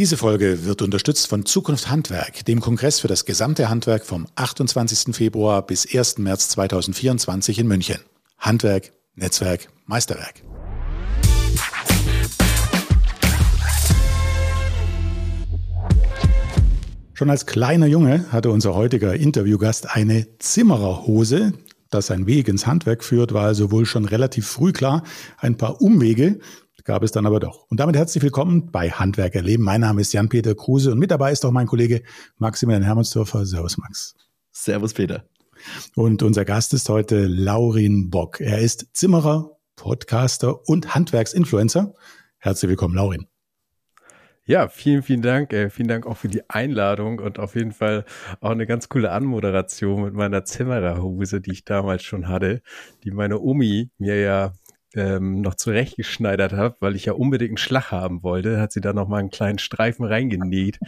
Diese Folge wird unterstützt von Zukunft Handwerk, dem Kongress für das gesamte Handwerk vom 28. Februar bis 1. März 2024 in München. Handwerk, Netzwerk, Meisterwerk. Schon als kleiner Junge hatte unser heutiger Interviewgast eine Zimmererhose. Dass sein Weg ins Handwerk führt, war also wohl schon relativ früh klar. Ein paar Umwege gab es dann aber doch. Und damit herzlich willkommen bei Handwerkerleben. Mein Name ist Jan-Peter Kruse und mit dabei ist auch mein Kollege Maximilian Hermannsdorfer. Servus, Max. Servus, Peter. Und unser Gast ist heute Laurin Bock. Er ist Zimmerer, Podcaster und Handwerksinfluencer. Herzlich willkommen, Laurin. Ja, vielen, vielen Dank. Äh, vielen Dank auch für die Einladung und auf jeden Fall auch eine ganz coole Anmoderation mit meiner Zimmererhose, die ich damals schon hatte, die meine Omi mir ja ähm, noch zurechtgeschneidert habe, weil ich ja unbedingt einen Schlag haben wollte, hat sie da noch mal einen kleinen Streifen reingenäht.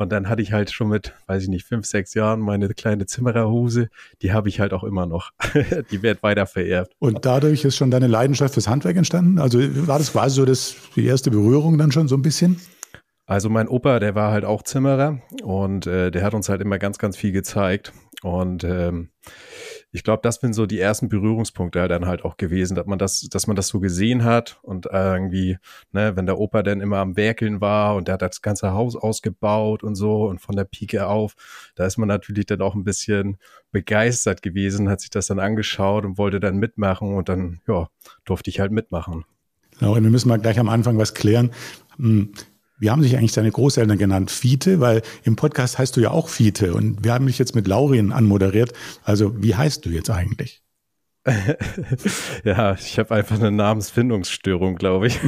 Und dann hatte ich halt schon mit, weiß ich nicht, fünf, sechs Jahren meine kleine Zimmererhose. Die habe ich halt auch immer noch. die wird weiter vererbt. Und dadurch ist schon deine Leidenschaft fürs Handwerk entstanden? Also war das quasi so das, die erste Berührung dann schon so ein bisschen? Also mein Opa, der war halt auch Zimmerer und äh, der hat uns halt immer ganz, ganz viel gezeigt. Und ähm, ich glaube, das sind so die ersten Berührungspunkte halt dann halt auch gewesen, dass man das, dass man das so gesehen hat und irgendwie, ne, wenn der Opa dann immer am Werkeln war und der hat das ganze Haus ausgebaut und so und von der Pike auf, da ist man natürlich dann auch ein bisschen begeistert gewesen, hat sich das dann angeschaut und wollte dann mitmachen und dann, ja, durfte ich halt mitmachen. Genau, wir müssen mal gleich am Anfang was klären. Wie haben sich eigentlich deine Großeltern genannt? Fiete? Weil im Podcast heißt du ja auch Fiete und wir haben dich jetzt mit Laurin anmoderiert. Also wie heißt du jetzt eigentlich? ja, ich habe einfach eine Namensfindungsstörung, glaube ich.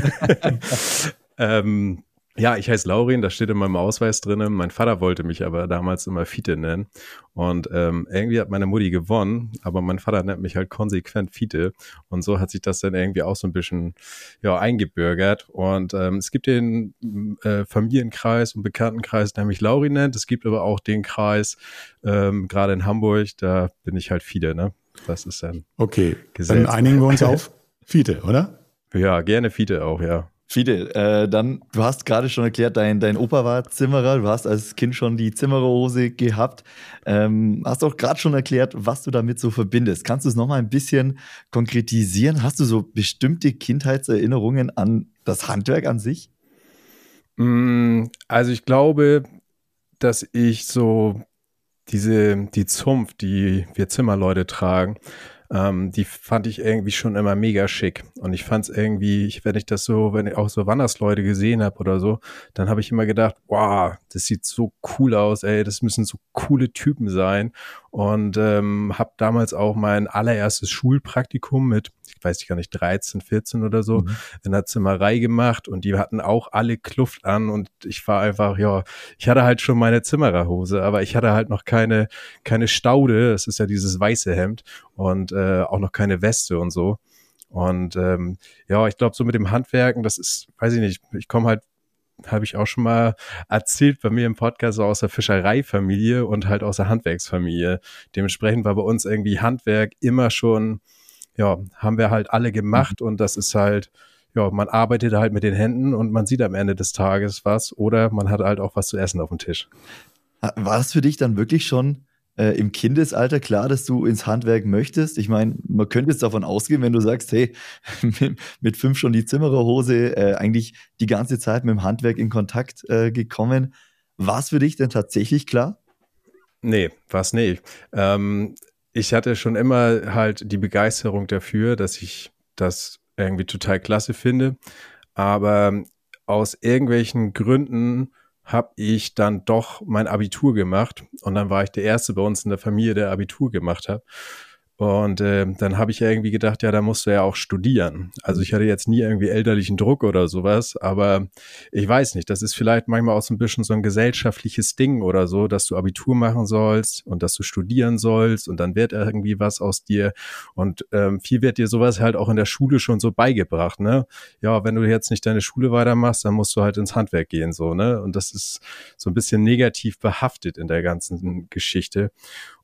ähm, ja, ich heiße Laurin, das steht in meinem Ausweis drin. Mein Vater wollte mich aber damals immer Fiete nennen. Und ähm, irgendwie hat meine Mutti gewonnen, aber mein Vater nennt mich halt konsequent Fiete. Und so hat sich das dann irgendwie auch so ein bisschen ja, eingebürgert. Und ähm, es gibt den äh, Familienkreis und Bekanntenkreis, der mich Laurin nennt. Es gibt aber auch den Kreis, ähm, gerade in Hamburg, da bin ich halt Fiete, ne? Das ist dann. Okay, Gesetz. dann einigen wir uns auf Fiete, oder? Ja, gerne Fiete auch, ja. Fide, äh, dann, du hast gerade schon erklärt, dein, dein Opa war Zimmerer, du hast als Kind schon die Zimmererhose gehabt. Ähm, hast auch gerade schon erklärt, was du damit so verbindest. Kannst du es nochmal ein bisschen konkretisieren? Hast du so bestimmte Kindheitserinnerungen an das Handwerk an sich? Mm, also ich glaube, dass ich so diese, die Zunft, die wir Zimmerleute tragen, ähm, die fand ich irgendwie schon immer mega schick. Und ich fand es irgendwie, ich, wenn ich das so, wenn ich auch so Wandersleute gesehen habe oder so, dann habe ich immer gedacht, wow, das sieht so cool aus, ey, das müssen so coole Typen sein. Und ähm, habe damals auch mein allererstes Schulpraktikum mit weiß ich gar nicht, 13, 14 oder so, mhm. in der Zimmerei gemacht und die hatten auch alle Kluft an und ich war einfach, ja, ich hatte halt schon meine Zimmererhose, aber ich hatte halt noch keine, keine Staude, das ist ja dieses weiße Hemd und äh, auch noch keine Weste und so. Und ähm, ja, ich glaube, so mit dem Handwerken, das ist, weiß ich nicht, ich komme halt habe ich auch schon mal erzählt bei mir im Podcast so aus der Fischereifamilie und halt aus der Handwerksfamilie. Dementsprechend war bei uns irgendwie Handwerk immer schon ja, haben wir halt alle gemacht mhm. und das ist halt, ja, man arbeitet halt mit den Händen und man sieht am Ende des Tages was oder man hat halt auch was zu essen auf dem Tisch. War es für dich dann wirklich schon äh, im Kindesalter klar, dass du ins Handwerk möchtest? Ich meine, man könnte jetzt davon ausgehen, wenn du sagst, hey, mit fünf schon die Zimmererhose, äh, eigentlich die ganze Zeit mit dem Handwerk in Kontakt äh, gekommen. War es für dich denn tatsächlich klar? Nee, war es nicht. Ähm, ich hatte schon immer halt die Begeisterung dafür, dass ich das irgendwie total klasse finde. Aber aus irgendwelchen Gründen habe ich dann doch mein Abitur gemacht und dann war ich der Erste bei uns in der Familie, der Abitur gemacht hat. Und äh, dann habe ich irgendwie gedacht, ja, da musst du ja auch studieren. Also ich hatte jetzt nie irgendwie elterlichen Druck oder sowas, aber ich weiß nicht, das ist vielleicht manchmal auch so ein bisschen so ein gesellschaftliches Ding oder so, dass du Abitur machen sollst und dass du studieren sollst und dann wird irgendwie was aus dir. Und ähm, viel wird dir sowas halt auch in der Schule schon so beigebracht, ne? Ja, wenn du jetzt nicht deine Schule weitermachst, dann musst du halt ins Handwerk gehen, so, ne? Und das ist so ein bisschen negativ behaftet in der ganzen Geschichte.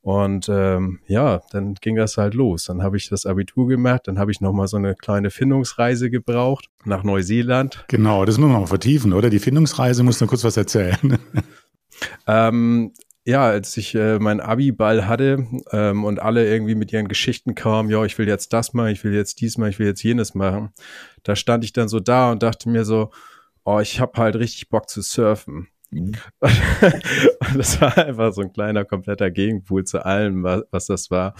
Und ähm, ja, dann ging das das halt los. Dann habe ich das Abitur gemacht, dann habe ich nochmal so eine kleine Findungsreise gebraucht nach Neuseeland. Genau, das müssen wir mal vertiefen, oder? Die Findungsreise muss noch kurz was erzählen. ähm, ja, als ich äh, mein Abi-Ball hatte ähm, und alle irgendwie mit ihren Geschichten kamen, ja, ich will jetzt das machen, ich will jetzt dies machen, ich will jetzt jenes machen, da stand ich dann so da und dachte mir so, oh, ich habe halt richtig Bock zu surfen. Mhm. und das war einfach so ein kleiner, kompletter Gegenpool zu allem, was, was das war.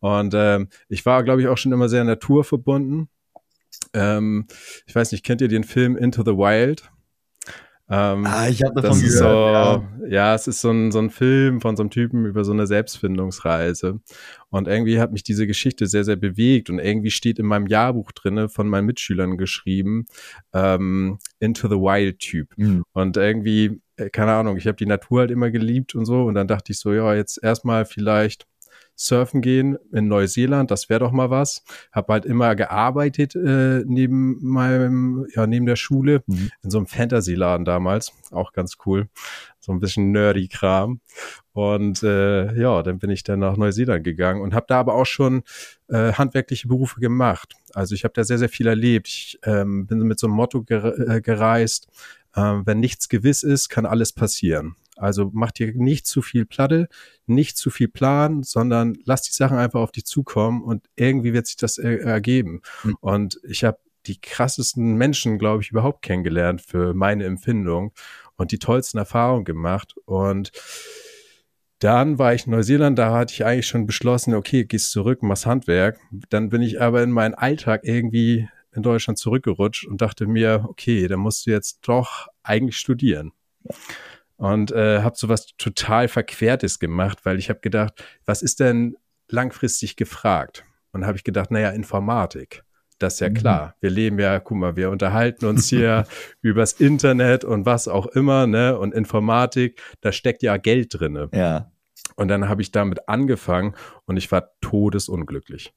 Und ähm, ich war, glaube ich, auch schon immer sehr naturverbunden. Ähm, ich weiß nicht, kennt ihr den Film Into the Wild? Ähm, ah, ich habe davon gehört. So, ja. ja. es ist so ein, so ein Film von so einem Typen über so eine Selbstfindungsreise. Und irgendwie hat mich diese Geschichte sehr, sehr bewegt. Und irgendwie steht in meinem Jahrbuch drinne von meinen Mitschülern geschrieben, ähm, Into the Wild Typ. Mhm. Und irgendwie, äh, keine Ahnung, ich habe die Natur halt immer geliebt und so. Und dann dachte ich so, ja, jetzt erstmal vielleicht surfen gehen in Neuseeland, das wäre doch mal was. Habe halt immer gearbeitet äh, neben meinem, ja, neben der Schule, mhm. in so einem Fantasy-Laden damals, auch ganz cool. So ein bisschen nerdy Kram. Und äh, ja, dann bin ich dann nach Neuseeland gegangen und habe da aber auch schon äh, handwerkliche Berufe gemacht. Also ich habe da sehr, sehr viel erlebt. Ich ähm, bin mit so einem Motto gere äh, gereist, äh, wenn nichts gewiss ist, kann alles passieren. Also mach dir nicht zu viel Platte, nicht zu viel Plan, sondern lass die Sachen einfach auf dich zukommen und irgendwie wird sich das er ergeben. Mhm. Und ich habe die krassesten Menschen, glaube ich, überhaupt kennengelernt für meine Empfindung und die tollsten Erfahrungen gemacht. Und dann war ich in Neuseeland, da hatte ich eigentlich schon beschlossen, okay, gehst zurück, machst Handwerk. Dann bin ich aber in meinen Alltag irgendwie in Deutschland zurückgerutscht und dachte mir, okay, dann musst du jetzt doch eigentlich studieren und äh, habe sowas total Verquertes gemacht, weil ich habe gedacht, was ist denn langfristig gefragt? Und habe ich gedacht, naja, Informatik. Das ist ja mhm. klar. Wir leben ja, guck mal, wir unterhalten uns hier übers Internet und was auch immer, ne? Und Informatik, da steckt ja Geld drinne. Ja. Und dann habe ich damit angefangen und ich war todesunglücklich.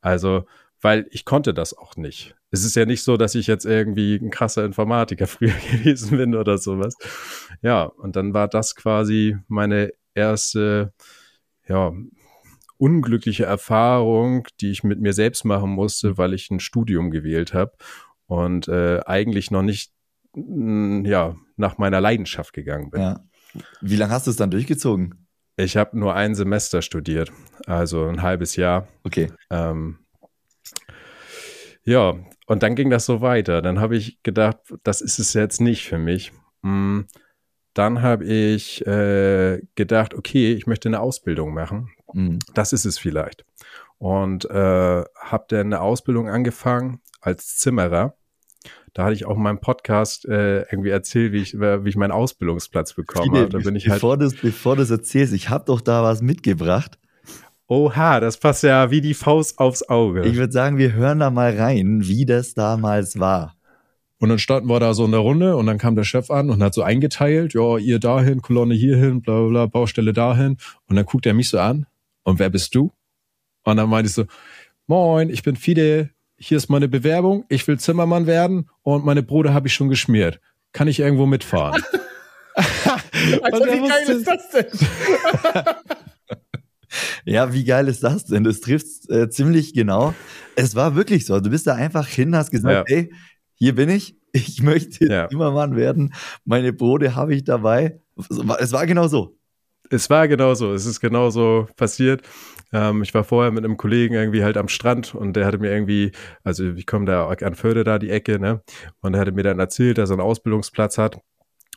Also weil ich konnte das auch nicht. Es ist ja nicht so, dass ich jetzt irgendwie ein krasser Informatiker früher gewesen bin oder sowas. Ja, und dann war das quasi meine erste, ja, unglückliche Erfahrung, die ich mit mir selbst machen musste, weil ich ein Studium gewählt habe und äh, eigentlich noch nicht ja, nach meiner Leidenschaft gegangen bin. Ja. Wie lange hast du es dann durchgezogen? Ich habe nur ein Semester studiert, also ein halbes Jahr. Okay. Ähm, ja, und dann ging das so weiter. Dann habe ich gedacht, das ist es jetzt nicht für mich. Mm, dann habe ich äh, gedacht, okay, ich möchte eine Ausbildung machen. Mhm. Das ist es vielleicht. Und äh, habe dann eine Ausbildung angefangen als Zimmerer. Da hatte ich auch in meinem Podcast äh, irgendwie erzählt, wie ich, wie ich meinen Ausbildungsplatz bekommen habe. Da bin ich halt bevor, du, bevor du es erzählst, ich habe doch da was mitgebracht. Oha, das passt ja wie die Faust aufs Auge. Ich würde sagen, wir hören da mal rein, wie das damals war. Und dann standen wir da so in der Runde und dann kam der Chef an und hat so eingeteilt, ja, ihr dahin, Kolonne hierhin, bla bla bla, Baustelle dahin. Und dann guckt er mich so an, und wer bist du? Und dann meinte ich so, moin, ich bin Fide, hier ist meine Bewerbung, ich will Zimmermann werden und meine Brote habe ich schon geschmiert. Kann ich irgendwo mitfahren? also, wie geil ist das denn? Ja, wie geil ist das denn? Das trifft äh, ziemlich genau. Es war wirklich so. Du bist da einfach hin, hast gesagt, ja. ey, hier bin ich. Ich möchte ja. Mann werden. Meine Brote habe ich dabei. Es war genau so. Es war genau so. Es ist genau so passiert. Ähm, ich war vorher mit einem Kollegen irgendwie halt am Strand und der hatte mir irgendwie, also ich komme da an Förde da die Ecke, ne? Und er hatte mir dann erzählt, dass er einen Ausbildungsplatz hat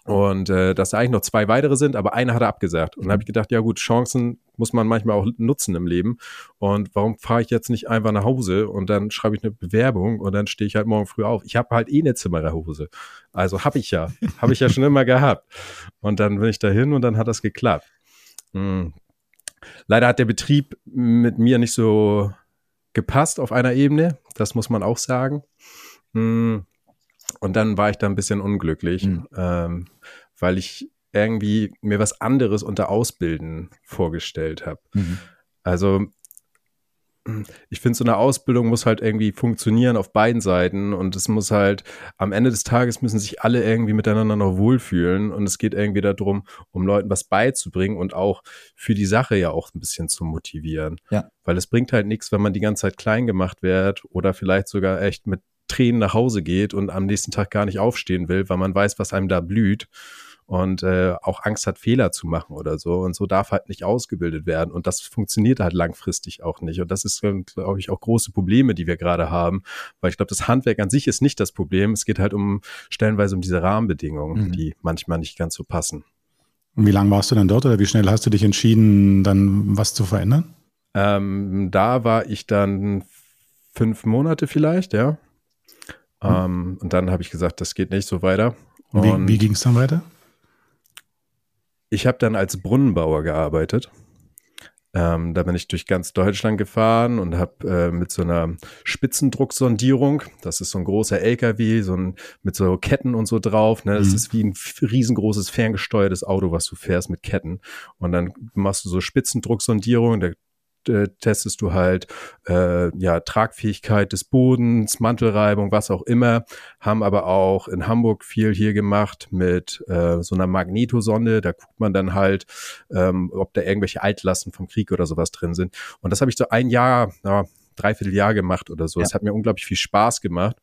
und äh, dass da eigentlich noch zwei weitere sind, aber einer hat er abgesagt. Und dann habe ich gedacht, ja gut, Chancen muss man manchmal auch nutzen im Leben. Und warum fahre ich jetzt nicht einfach nach Hause und dann schreibe ich eine Bewerbung und dann stehe ich halt morgen früh auf. Ich habe halt eh eine Zimmererhose. Also habe ich ja. habe ich ja schon immer gehabt. Und dann bin ich dahin und dann hat das geklappt. Hm. Leider hat der Betrieb mit mir nicht so gepasst auf einer Ebene. Das muss man auch sagen. Hm. Und dann war ich da ein bisschen unglücklich, mhm. ähm, weil ich irgendwie mir was anderes unter Ausbilden vorgestellt habe. Mhm. Also ich finde, so eine Ausbildung muss halt irgendwie funktionieren auf beiden Seiten und es muss halt, am Ende des Tages müssen sich alle irgendwie miteinander noch wohlfühlen und es geht irgendwie darum, um Leuten was beizubringen und auch für die Sache ja auch ein bisschen zu motivieren. Ja. Weil es bringt halt nichts, wenn man die ganze Zeit klein gemacht wird oder vielleicht sogar echt mit Tränen nach Hause geht und am nächsten Tag gar nicht aufstehen will, weil man weiß, was einem da blüht und äh, auch Angst hat, Fehler zu machen oder so. Und so darf halt nicht ausgebildet werden. Und das funktioniert halt langfristig auch nicht. Und das ist, glaube ich, auch große Probleme, die wir gerade haben. Weil ich glaube, das Handwerk an sich ist nicht das Problem. Es geht halt um stellenweise um diese Rahmenbedingungen, mhm. die manchmal nicht ganz so passen. Und wie lange warst du dann dort oder wie schnell hast du dich entschieden, dann was zu verändern? Ähm, da war ich dann fünf Monate vielleicht, ja. Mhm. Ähm, und dann habe ich gesagt, das geht nicht so weiter. Und wie, wie ging es dann weiter? Ich habe dann als Brunnenbauer gearbeitet. Ähm, da bin ich durch ganz Deutschland gefahren und habe äh, mit so einer Spitzendrucksondierung, das ist so ein großer LKW, so ein, mit so Ketten und so drauf. Ne? Das mhm. ist wie ein riesengroßes ferngesteuertes Auto, was du fährst mit Ketten. Und dann machst du so Spitzendrucksondierung, da äh, testest du halt äh, ja Tragfähigkeit des Bodens, Mantelreibung, was auch immer. Haben aber auch in Hamburg viel hier gemacht mit äh, so einer Magnetosonde. Da guckt man dann halt, ähm, ob da irgendwelche Altlasten vom Krieg oder sowas drin sind. Und das habe ich so ein Jahr, ja, dreiviertel Jahr gemacht oder so. Es ja. hat mir unglaublich viel Spaß gemacht.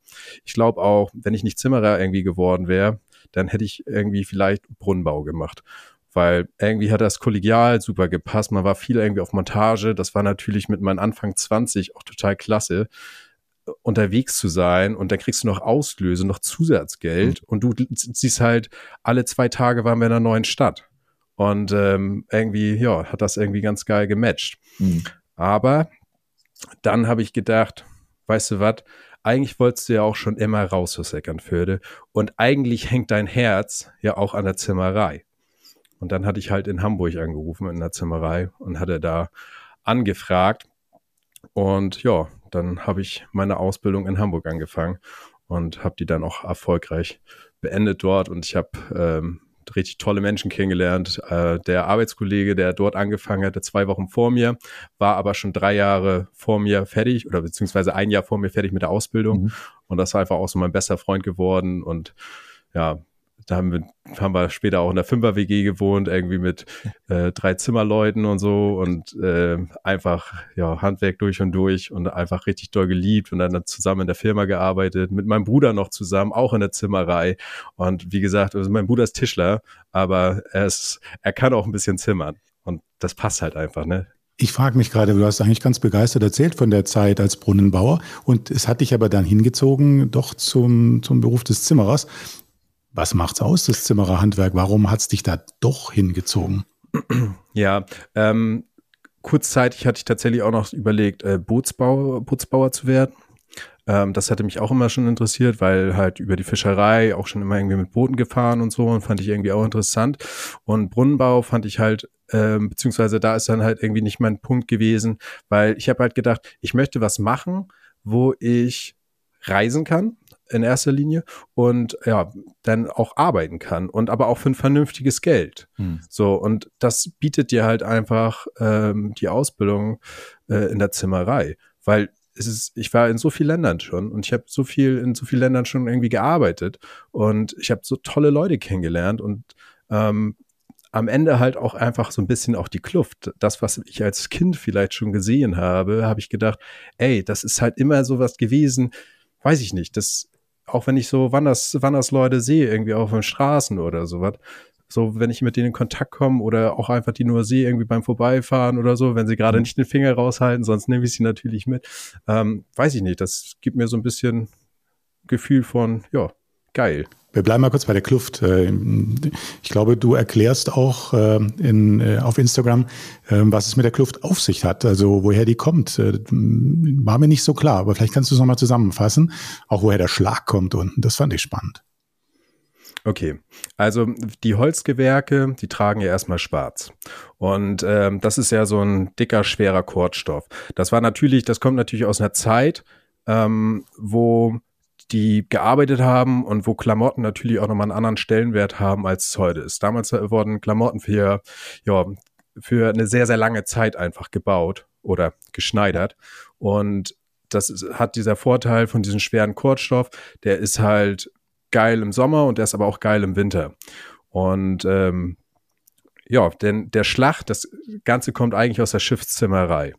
Ich glaube auch, wenn ich nicht Zimmerer irgendwie geworden wäre, dann hätte ich irgendwie vielleicht Brunnenbau gemacht weil irgendwie hat das kollegial super gepasst. Man war viel irgendwie auf Montage. Das war natürlich mit meinem Anfang 20 auch total klasse unterwegs zu sein und dann kriegst du noch Auslöse, noch Zusatzgeld mhm. und du siehst halt, alle zwei Tage waren wir in einer neuen Stadt. Und ähm, irgendwie, ja, hat das irgendwie ganz geil gematcht. Mhm. Aber dann habe ich gedacht, weißt du was, eigentlich wolltest du ja auch schon immer raus aus Eckernförde und eigentlich hängt dein Herz ja auch an der Zimmerei. Und dann hatte ich halt in Hamburg angerufen in der Zimmerei und hatte da angefragt. Und ja, dann habe ich meine Ausbildung in Hamburg angefangen und habe die dann auch erfolgreich beendet dort. Und ich habe ähm, richtig tolle Menschen kennengelernt. Äh, der Arbeitskollege, der dort angefangen hatte, zwei Wochen vor mir, war aber schon drei Jahre vor mir fertig oder beziehungsweise ein Jahr vor mir fertig mit der Ausbildung. Mhm. Und das ist einfach auch so mein bester Freund geworden. Und ja, da haben wir, haben wir später auch in der Fünfer-WG gewohnt, irgendwie mit äh, drei Zimmerleuten und so und äh, einfach ja Handwerk durch und durch und einfach richtig doll geliebt und dann zusammen in der Firma gearbeitet, mit meinem Bruder noch zusammen, auch in der Zimmerei. Und wie gesagt, also mein Bruder ist Tischler, aber er ist, er kann auch ein bisschen zimmern. Und das passt halt einfach, ne? Ich frage mich gerade, du hast eigentlich ganz begeistert erzählt von der Zeit als Brunnenbauer und es hat dich aber dann hingezogen doch zum, zum Beruf des Zimmerers. Was macht's aus, das Zimmererhandwerk? Warum hat's dich da doch hingezogen? Ja, ähm, kurzzeitig hatte ich tatsächlich auch noch überlegt, äh, Bootsbauer, Bootsbauer zu werden. Ähm, das hatte mich auch immer schon interessiert, weil halt über die Fischerei auch schon immer irgendwie mit Booten gefahren und so und fand ich irgendwie auch interessant. Und Brunnenbau fand ich halt, ähm, beziehungsweise da ist dann halt irgendwie nicht mein Punkt gewesen, weil ich habe halt gedacht, ich möchte was machen, wo ich reisen kann, in erster Linie und ja, dann auch arbeiten kann und aber auch für ein vernünftiges Geld. Hm. So, und das bietet dir halt einfach ähm, die Ausbildung äh, in der Zimmerei, weil es ist, ich war in so vielen Ländern schon und ich habe so viel in so vielen Ländern schon irgendwie gearbeitet und ich habe so tolle Leute kennengelernt und ähm, am Ende halt auch einfach so ein bisschen auch die Kluft. Das, was ich als Kind vielleicht schon gesehen habe, habe ich gedacht, ey, das ist halt immer so was gewesen, weiß ich nicht, das auch wenn ich so Wanders, Wandersleute sehe, irgendwie auf den Straßen oder sowas, so wenn ich mit denen in Kontakt komme oder auch einfach die nur sehe, irgendwie beim Vorbeifahren oder so, wenn sie gerade mhm. nicht den Finger raushalten, sonst nehme ich sie natürlich mit. Ähm, weiß ich nicht, das gibt mir so ein bisschen Gefühl von, ja, geil. Wir bleiben mal kurz bei der Kluft. Äh, ich glaube, du erklärst auch äh, in, äh, auf Instagram, was es mit der Kluft auf sich hat, also woher die kommt. War mir nicht so klar, aber vielleicht kannst du es nochmal zusammenfassen, auch woher der Schlag kommt unten. Das fand ich spannend. Okay, also die Holzgewerke, die tragen ja erstmal schwarz. Und ähm, das ist ja so ein dicker, schwerer Kordstoff. Das war natürlich, das kommt natürlich aus einer Zeit, ähm, wo die gearbeitet haben und wo Klamotten natürlich auch nochmal einen anderen Stellenwert haben, als es heute ist. Damals wurden Klamotten für, ja, für eine sehr, sehr lange Zeit einfach gebaut. oder geschneidert. Und das hat dieser Vorteil von diesem schweren Kordstoff, der ist halt geil im Sommer und der ist aber auch geil im Winter. Und ähm, ja, denn der Schlag, das Ganze kommt eigentlich aus der Schiffszimmerei.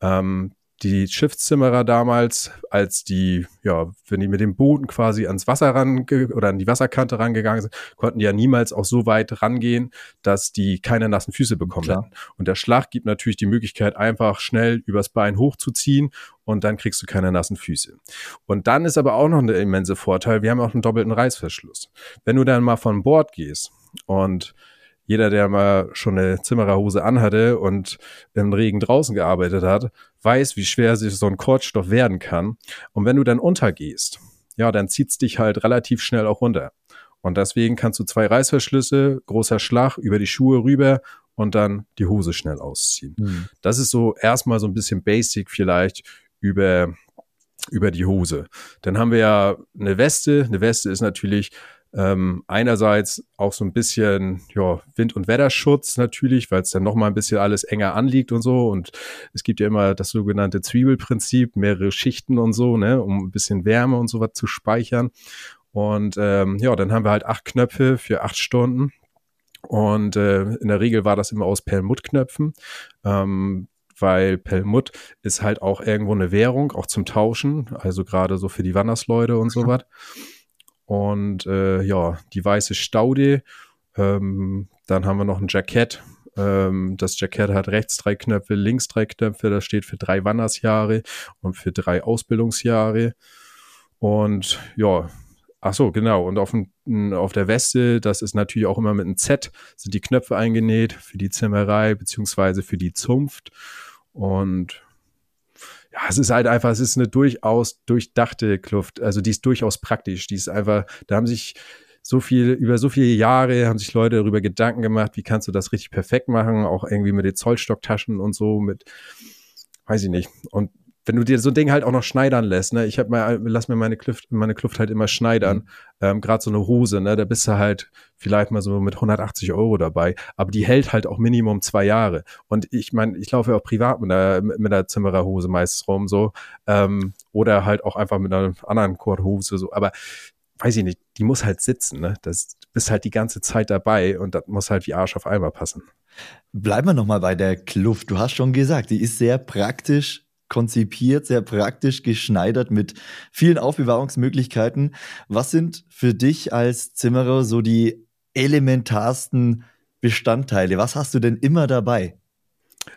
Ähm, die Schiffszimmerer damals, als die, ja, wenn die mit dem Booten quasi ans Wasser ran oder an die Wasserkante rangegangen sind, konnten die ja niemals auch so weit rangehen, dass die keine nassen Füße bekommen Klar. hätten. Und der Schlag gibt natürlich die Möglichkeit, einfach schnell übers Bein hochzuziehen und dann kriegst du keine nassen Füße. Und dann ist aber auch noch ein immense Vorteil, wir haben auch einen doppelten Reißverschluss. Wenn du dann mal von Bord gehst und jeder, der mal schon eine Zimmererhose anhatte und im Regen draußen gearbeitet hat, weiß, wie schwer sich so ein Kordstoff werden kann. Und wenn du dann untergehst, ja, dann zieht's dich halt relativ schnell auch runter. Und deswegen kannst du zwei Reißverschlüsse, großer Schlag über die Schuhe rüber und dann die Hose schnell ausziehen. Mhm. Das ist so erstmal so ein bisschen basic vielleicht über, über die Hose. Dann haben wir ja eine Weste. Eine Weste ist natürlich ähm, einerseits auch so ein bisschen ja, Wind- und Wetterschutz natürlich, weil es dann nochmal ein bisschen alles enger anliegt und so. Und es gibt ja immer das sogenannte Zwiebelprinzip, mehrere Schichten und so, ne, um ein bisschen Wärme und so was zu speichern. Und ähm, ja, dann haben wir halt acht Knöpfe für acht Stunden. Und äh, in der Regel war das immer aus Perlmuttknöpfen. Ähm, weil Pelmut ist halt auch irgendwo eine Währung, auch zum Tauschen, also gerade so für die Wandersleute und so was. Und äh, ja, die weiße Staude. Ähm, dann haben wir noch ein Jackett. Ähm, das Jackett hat rechts drei Knöpfe, links drei Knöpfe. Das steht für drei Wandersjahre und für drei Ausbildungsjahre. Und ja, ach so, genau. Und auf, auf der Weste, das ist natürlich auch immer mit einem Z, sind die Knöpfe eingenäht für die Zimmerei beziehungsweise für die Zunft. Und ja, es ist halt einfach, es ist eine durchaus durchdachte Kluft. Also die ist durchaus praktisch. Die ist einfach, da haben sich so viel, über so viele Jahre haben sich Leute darüber Gedanken gemacht, wie kannst du das richtig perfekt machen, auch irgendwie mit den Zollstocktaschen und so, mit, weiß ich nicht. Und wenn du dir so ein Ding halt auch noch schneidern lässt, ne, ich hab mal, lass mir meine Kluft, meine Kluft halt immer schneidern, mhm. ähm, gerade so eine Hose, ne, da bist du halt vielleicht mal so mit 180 Euro dabei, aber die hält halt auch Minimum zwei Jahre. Und ich meine, ich laufe ja auch privat mit einer, mit einer Zimmererhose meistens rum, so, ähm, oder halt auch einfach mit einer anderen Korthose, so, aber weiß ich nicht, die muss halt sitzen, ne, das bist halt die ganze Zeit dabei und das muss halt wie Arsch auf Eimer passen. Bleiben wir nochmal bei der Kluft. Du hast schon gesagt, die ist sehr praktisch konzipiert, sehr praktisch geschneidert mit vielen Aufbewahrungsmöglichkeiten. Was sind für dich als Zimmerer so die elementarsten Bestandteile? Was hast du denn immer dabei?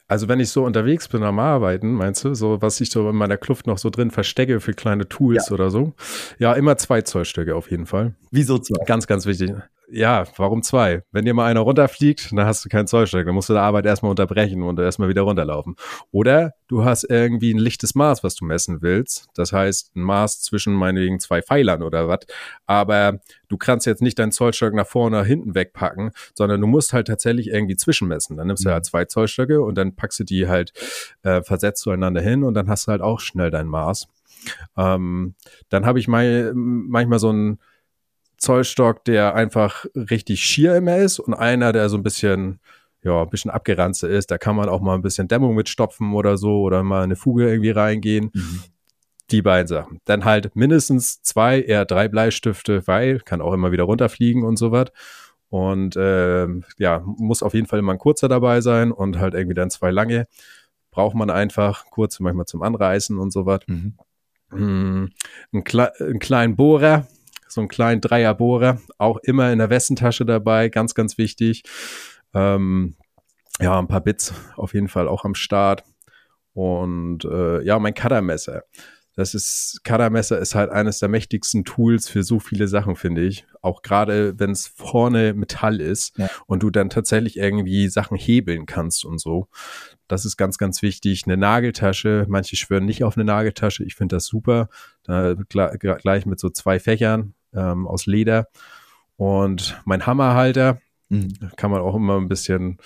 Also wenn ich so unterwegs bin am Arbeiten, meinst du, so was ich so in meiner Kluft noch so drin verstecke für kleine Tools ja. oder so? Ja, immer zwei Zollstöcke auf jeden Fall. Wieso zwei? Ganz, ganz wichtig ja, warum zwei? Wenn dir mal einer runterfliegt, dann hast du keinen Zollstock. Dann musst du die Arbeit erstmal unterbrechen und erstmal wieder runterlaufen. Oder du hast irgendwie ein lichtes Maß, was du messen willst. Das heißt, ein Maß zwischen meinetwegen zwei Pfeilern oder was. Aber du kannst jetzt nicht deinen Zollstock nach vorne oder hinten wegpacken, sondern du musst halt tatsächlich irgendwie zwischenmessen. Dann nimmst du halt zwei Zollstöcke und dann packst du die halt äh, versetzt zueinander hin und dann hast du halt auch schnell dein Maß. Ähm, dann habe ich mal, manchmal so ein Zollstock, der einfach richtig schier immer ist und einer, der so ein bisschen, ja, ein bisschen abgeranzt ist. Da kann man auch mal ein bisschen Dämmung mitstopfen oder so oder mal eine Fuge irgendwie reingehen. Mhm. Die beiden Sachen. Dann halt mindestens zwei, eher drei Bleistifte, weil kann auch immer wieder runterfliegen und so was. Und äh, ja, muss auf jeden Fall immer ein kurzer dabei sein und halt irgendwie dann zwei lange. Braucht man einfach kurze manchmal zum Anreißen und so was. Mhm. Mm, ein, Kle einen kleinen Bohrer, so einen kleinen Dreierbohrer, auch immer in der Westentasche dabei, ganz, ganz wichtig. Ähm, ja, ein paar Bits auf jeden Fall auch am Start. Und äh, ja, mein Cuttermesser. Das ist, Cuttermesser ist halt eines der mächtigsten Tools für so viele Sachen, finde ich. Auch gerade, wenn es vorne Metall ist ja. und du dann tatsächlich irgendwie Sachen hebeln kannst und so. Das ist ganz, ganz wichtig. Eine Nageltasche. Manche schwören nicht auf eine Nageltasche. Ich finde das super. Da, gleich mit so zwei Fächern ähm, aus Leder. Und mein Hammerhalter mhm. kann man auch immer ein bisschen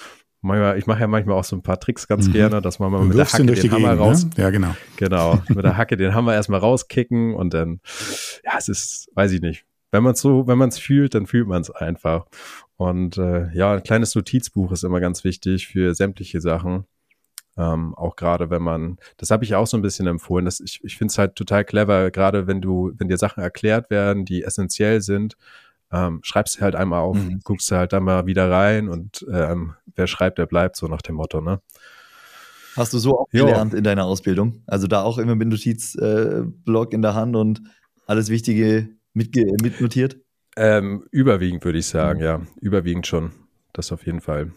manchmal, ich mache ja manchmal auch so ein paar Tricks ganz mhm. gerne, dass man mal mit der Hacke den Hammer Gegend, raus. Ne? Ja, genau. Genau. mit der Hacke den Hammer erstmal rauskicken und dann, ja, es ist, weiß ich nicht. Wenn man es so, wenn man es fühlt, dann fühlt man es einfach. Und äh, ja, ein kleines Notizbuch ist immer ganz wichtig für sämtliche Sachen. Ähm, auch gerade wenn man, das habe ich auch so ein bisschen empfohlen. Dass ich ich finde es halt total clever, gerade wenn du, wenn dir Sachen erklärt werden, die essentiell sind, ähm, schreibst du halt einmal auf, mhm. guckst du halt dann mal wieder rein und ähm, wer schreibt, der bleibt, so nach dem Motto, ne? Hast du so auch gelernt in deiner Ausbildung? Also da auch immer mit Notizblock äh, in der Hand und alles Wichtige mitnotiert? Ähm, überwiegend würde ich sagen, mhm. ja. Überwiegend schon. Das auf jeden Fall.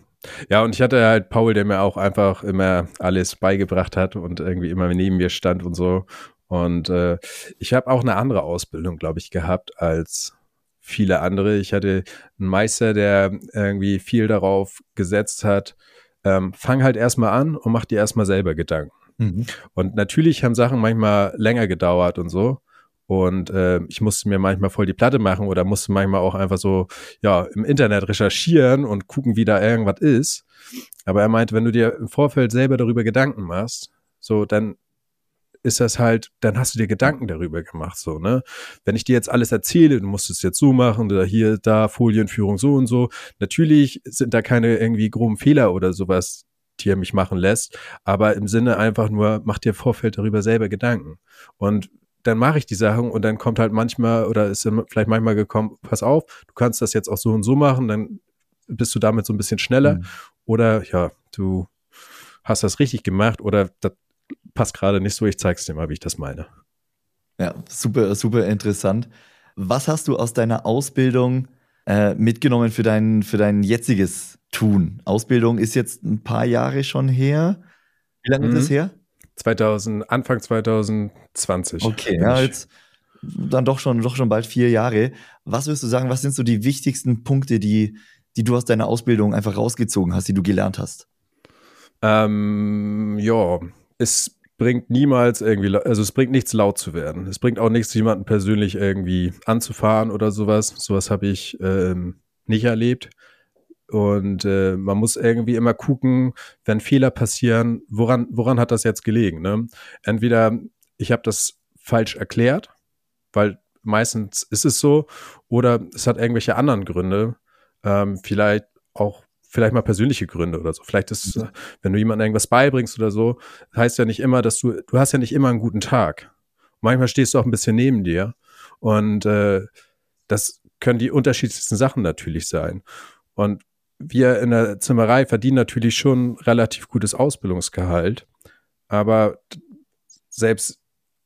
Ja, und ich hatte halt Paul, der mir auch einfach immer alles beigebracht hat und irgendwie immer neben mir stand und so. Und äh, ich habe auch eine andere Ausbildung, glaube ich, gehabt als viele andere. Ich hatte einen Meister, der irgendwie viel darauf gesetzt hat, ähm, fang halt erstmal an und mach dir erstmal selber Gedanken. Mhm. Und natürlich haben Sachen manchmal länger gedauert und so. Und äh, ich musste mir manchmal voll die Platte machen oder musste manchmal auch einfach so, ja, im Internet recherchieren und gucken, wie da irgendwas ist. Aber er meinte, wenn du dir im Vorfeld selber darüber Gedanken machst, so, dann ist das halt, dann hast du dir Gedanken darüber gemacht, so, ne? Wenn ich dir jetzt alles erzähle, du musst es jetzt so machen, oder hier, da, Folienführung so und so. Natürlich sind da keine irgendwie groben Fehler oder sowas, die er mich machen lässt, aber im Sinne einfach nur, mach dir Vorfeld darüber selber Gedanken. Und dann mache ich die Sachen und dann kommt halt manchmal oder ist dann vielleicht manchmal gekommen, pass auf, du kannst das jetzt auch so und so machen, dann bist du damit so ein bisschen schneller. Mhm. Oder ja, du hast das richtig gemacht oder das passt gerade nicht so, ich zeig's dir mal, wie ich das meine. Ja, super, super interessant. Was hast du aus deiner Ausbildung äh, mitgenommen für dein, für dein jetziges Tun? Ausbildung ist jetzt ein paar Jahre schon her. Wie lange mhm. ist das her? 2000, Anfang 2020. Okay, ja, jetzt dann doch schon, doch schon bald vier Jahre. Was würdest du sagen, was sind so die wichtigsten Punkte, die, die du aus deiner Ausbildung einfach rausgezogen hast, die du gelernt hast? Ähm, ja, es bringt niemals irgendwie, also es bringt nichts laut zu werden. Es bringt auch nichts, jemanden persönlich irgendwie anzufahren oder sowas. Sowas habe ich ähm, nicht erlebt. Und äh, man muss irgendwie immer gucken, wenn Fehler passieren, woran, woran hat das jetzt gelegen? Ne? Entweder ich habe das falsch erklärt, weil meistens ist es so, oder es hat irgendwelche anderen Gründe, ähm, vielleicht auch vielleicht mal persönliche Gründe oder so. Vielleicht ist, mhm. wenn du jemandem irgendwas beibringst oder so, heißt ja nicht immer, dass du, du hast ja nicht immer einen guten Tag. Manchmal stehst du auch ein bisschen neben dir und äh, das können die unterschiedlichsten Sachen natürlich sein. Und wir in der Zimmerei verdienen natürlich schon relativ gutes Ausbildungsgehalt, aber selbst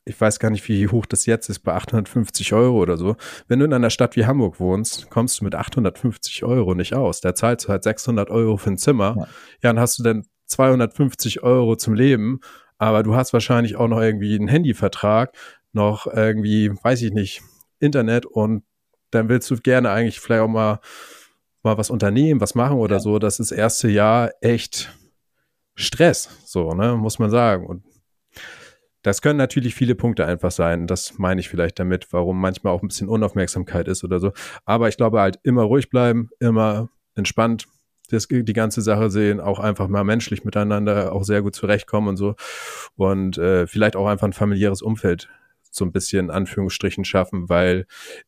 ich weiß gar nicht, wie hoch das jetzt ist, bei 850 Euro oder so. Wenn du in einer Stadt wie Hamburg wohnst, kommst du mit 850 Euro nicht aus. Da zahlst du halt 600 Euro für ein Zimmer. Ja, ja dann hast du dann 250 Euro zum Leben, aber du hast wahrscheinlich auch noch irgendwie einen Handyvertrag, noch irgendwie, weiß ich nicht, Internet und dann willst du gerne eigentlich vielleicht auch mal mal was unternehmen, was machen oder ja. so, das ist das erste Jahr echt Stress, so, ne, muss man sagen. Und das können natürlich viele Punkte einfach sein. Das meine ich vielleicht damit, warum manchmal auch ein bisschen Unaufmerksamkeit ist oder so. Aber ich glaube halt immer ruhig bleiben, immer entspannt das, die ganze Sache sehen, auch einfach mal menschlich miteinander auch sehr gut zurechtkommen und so. Und äh, vielleicht auch einfach ein familiäres Umfeld so ein bisschen in Anführungsstrichen schaffen, weil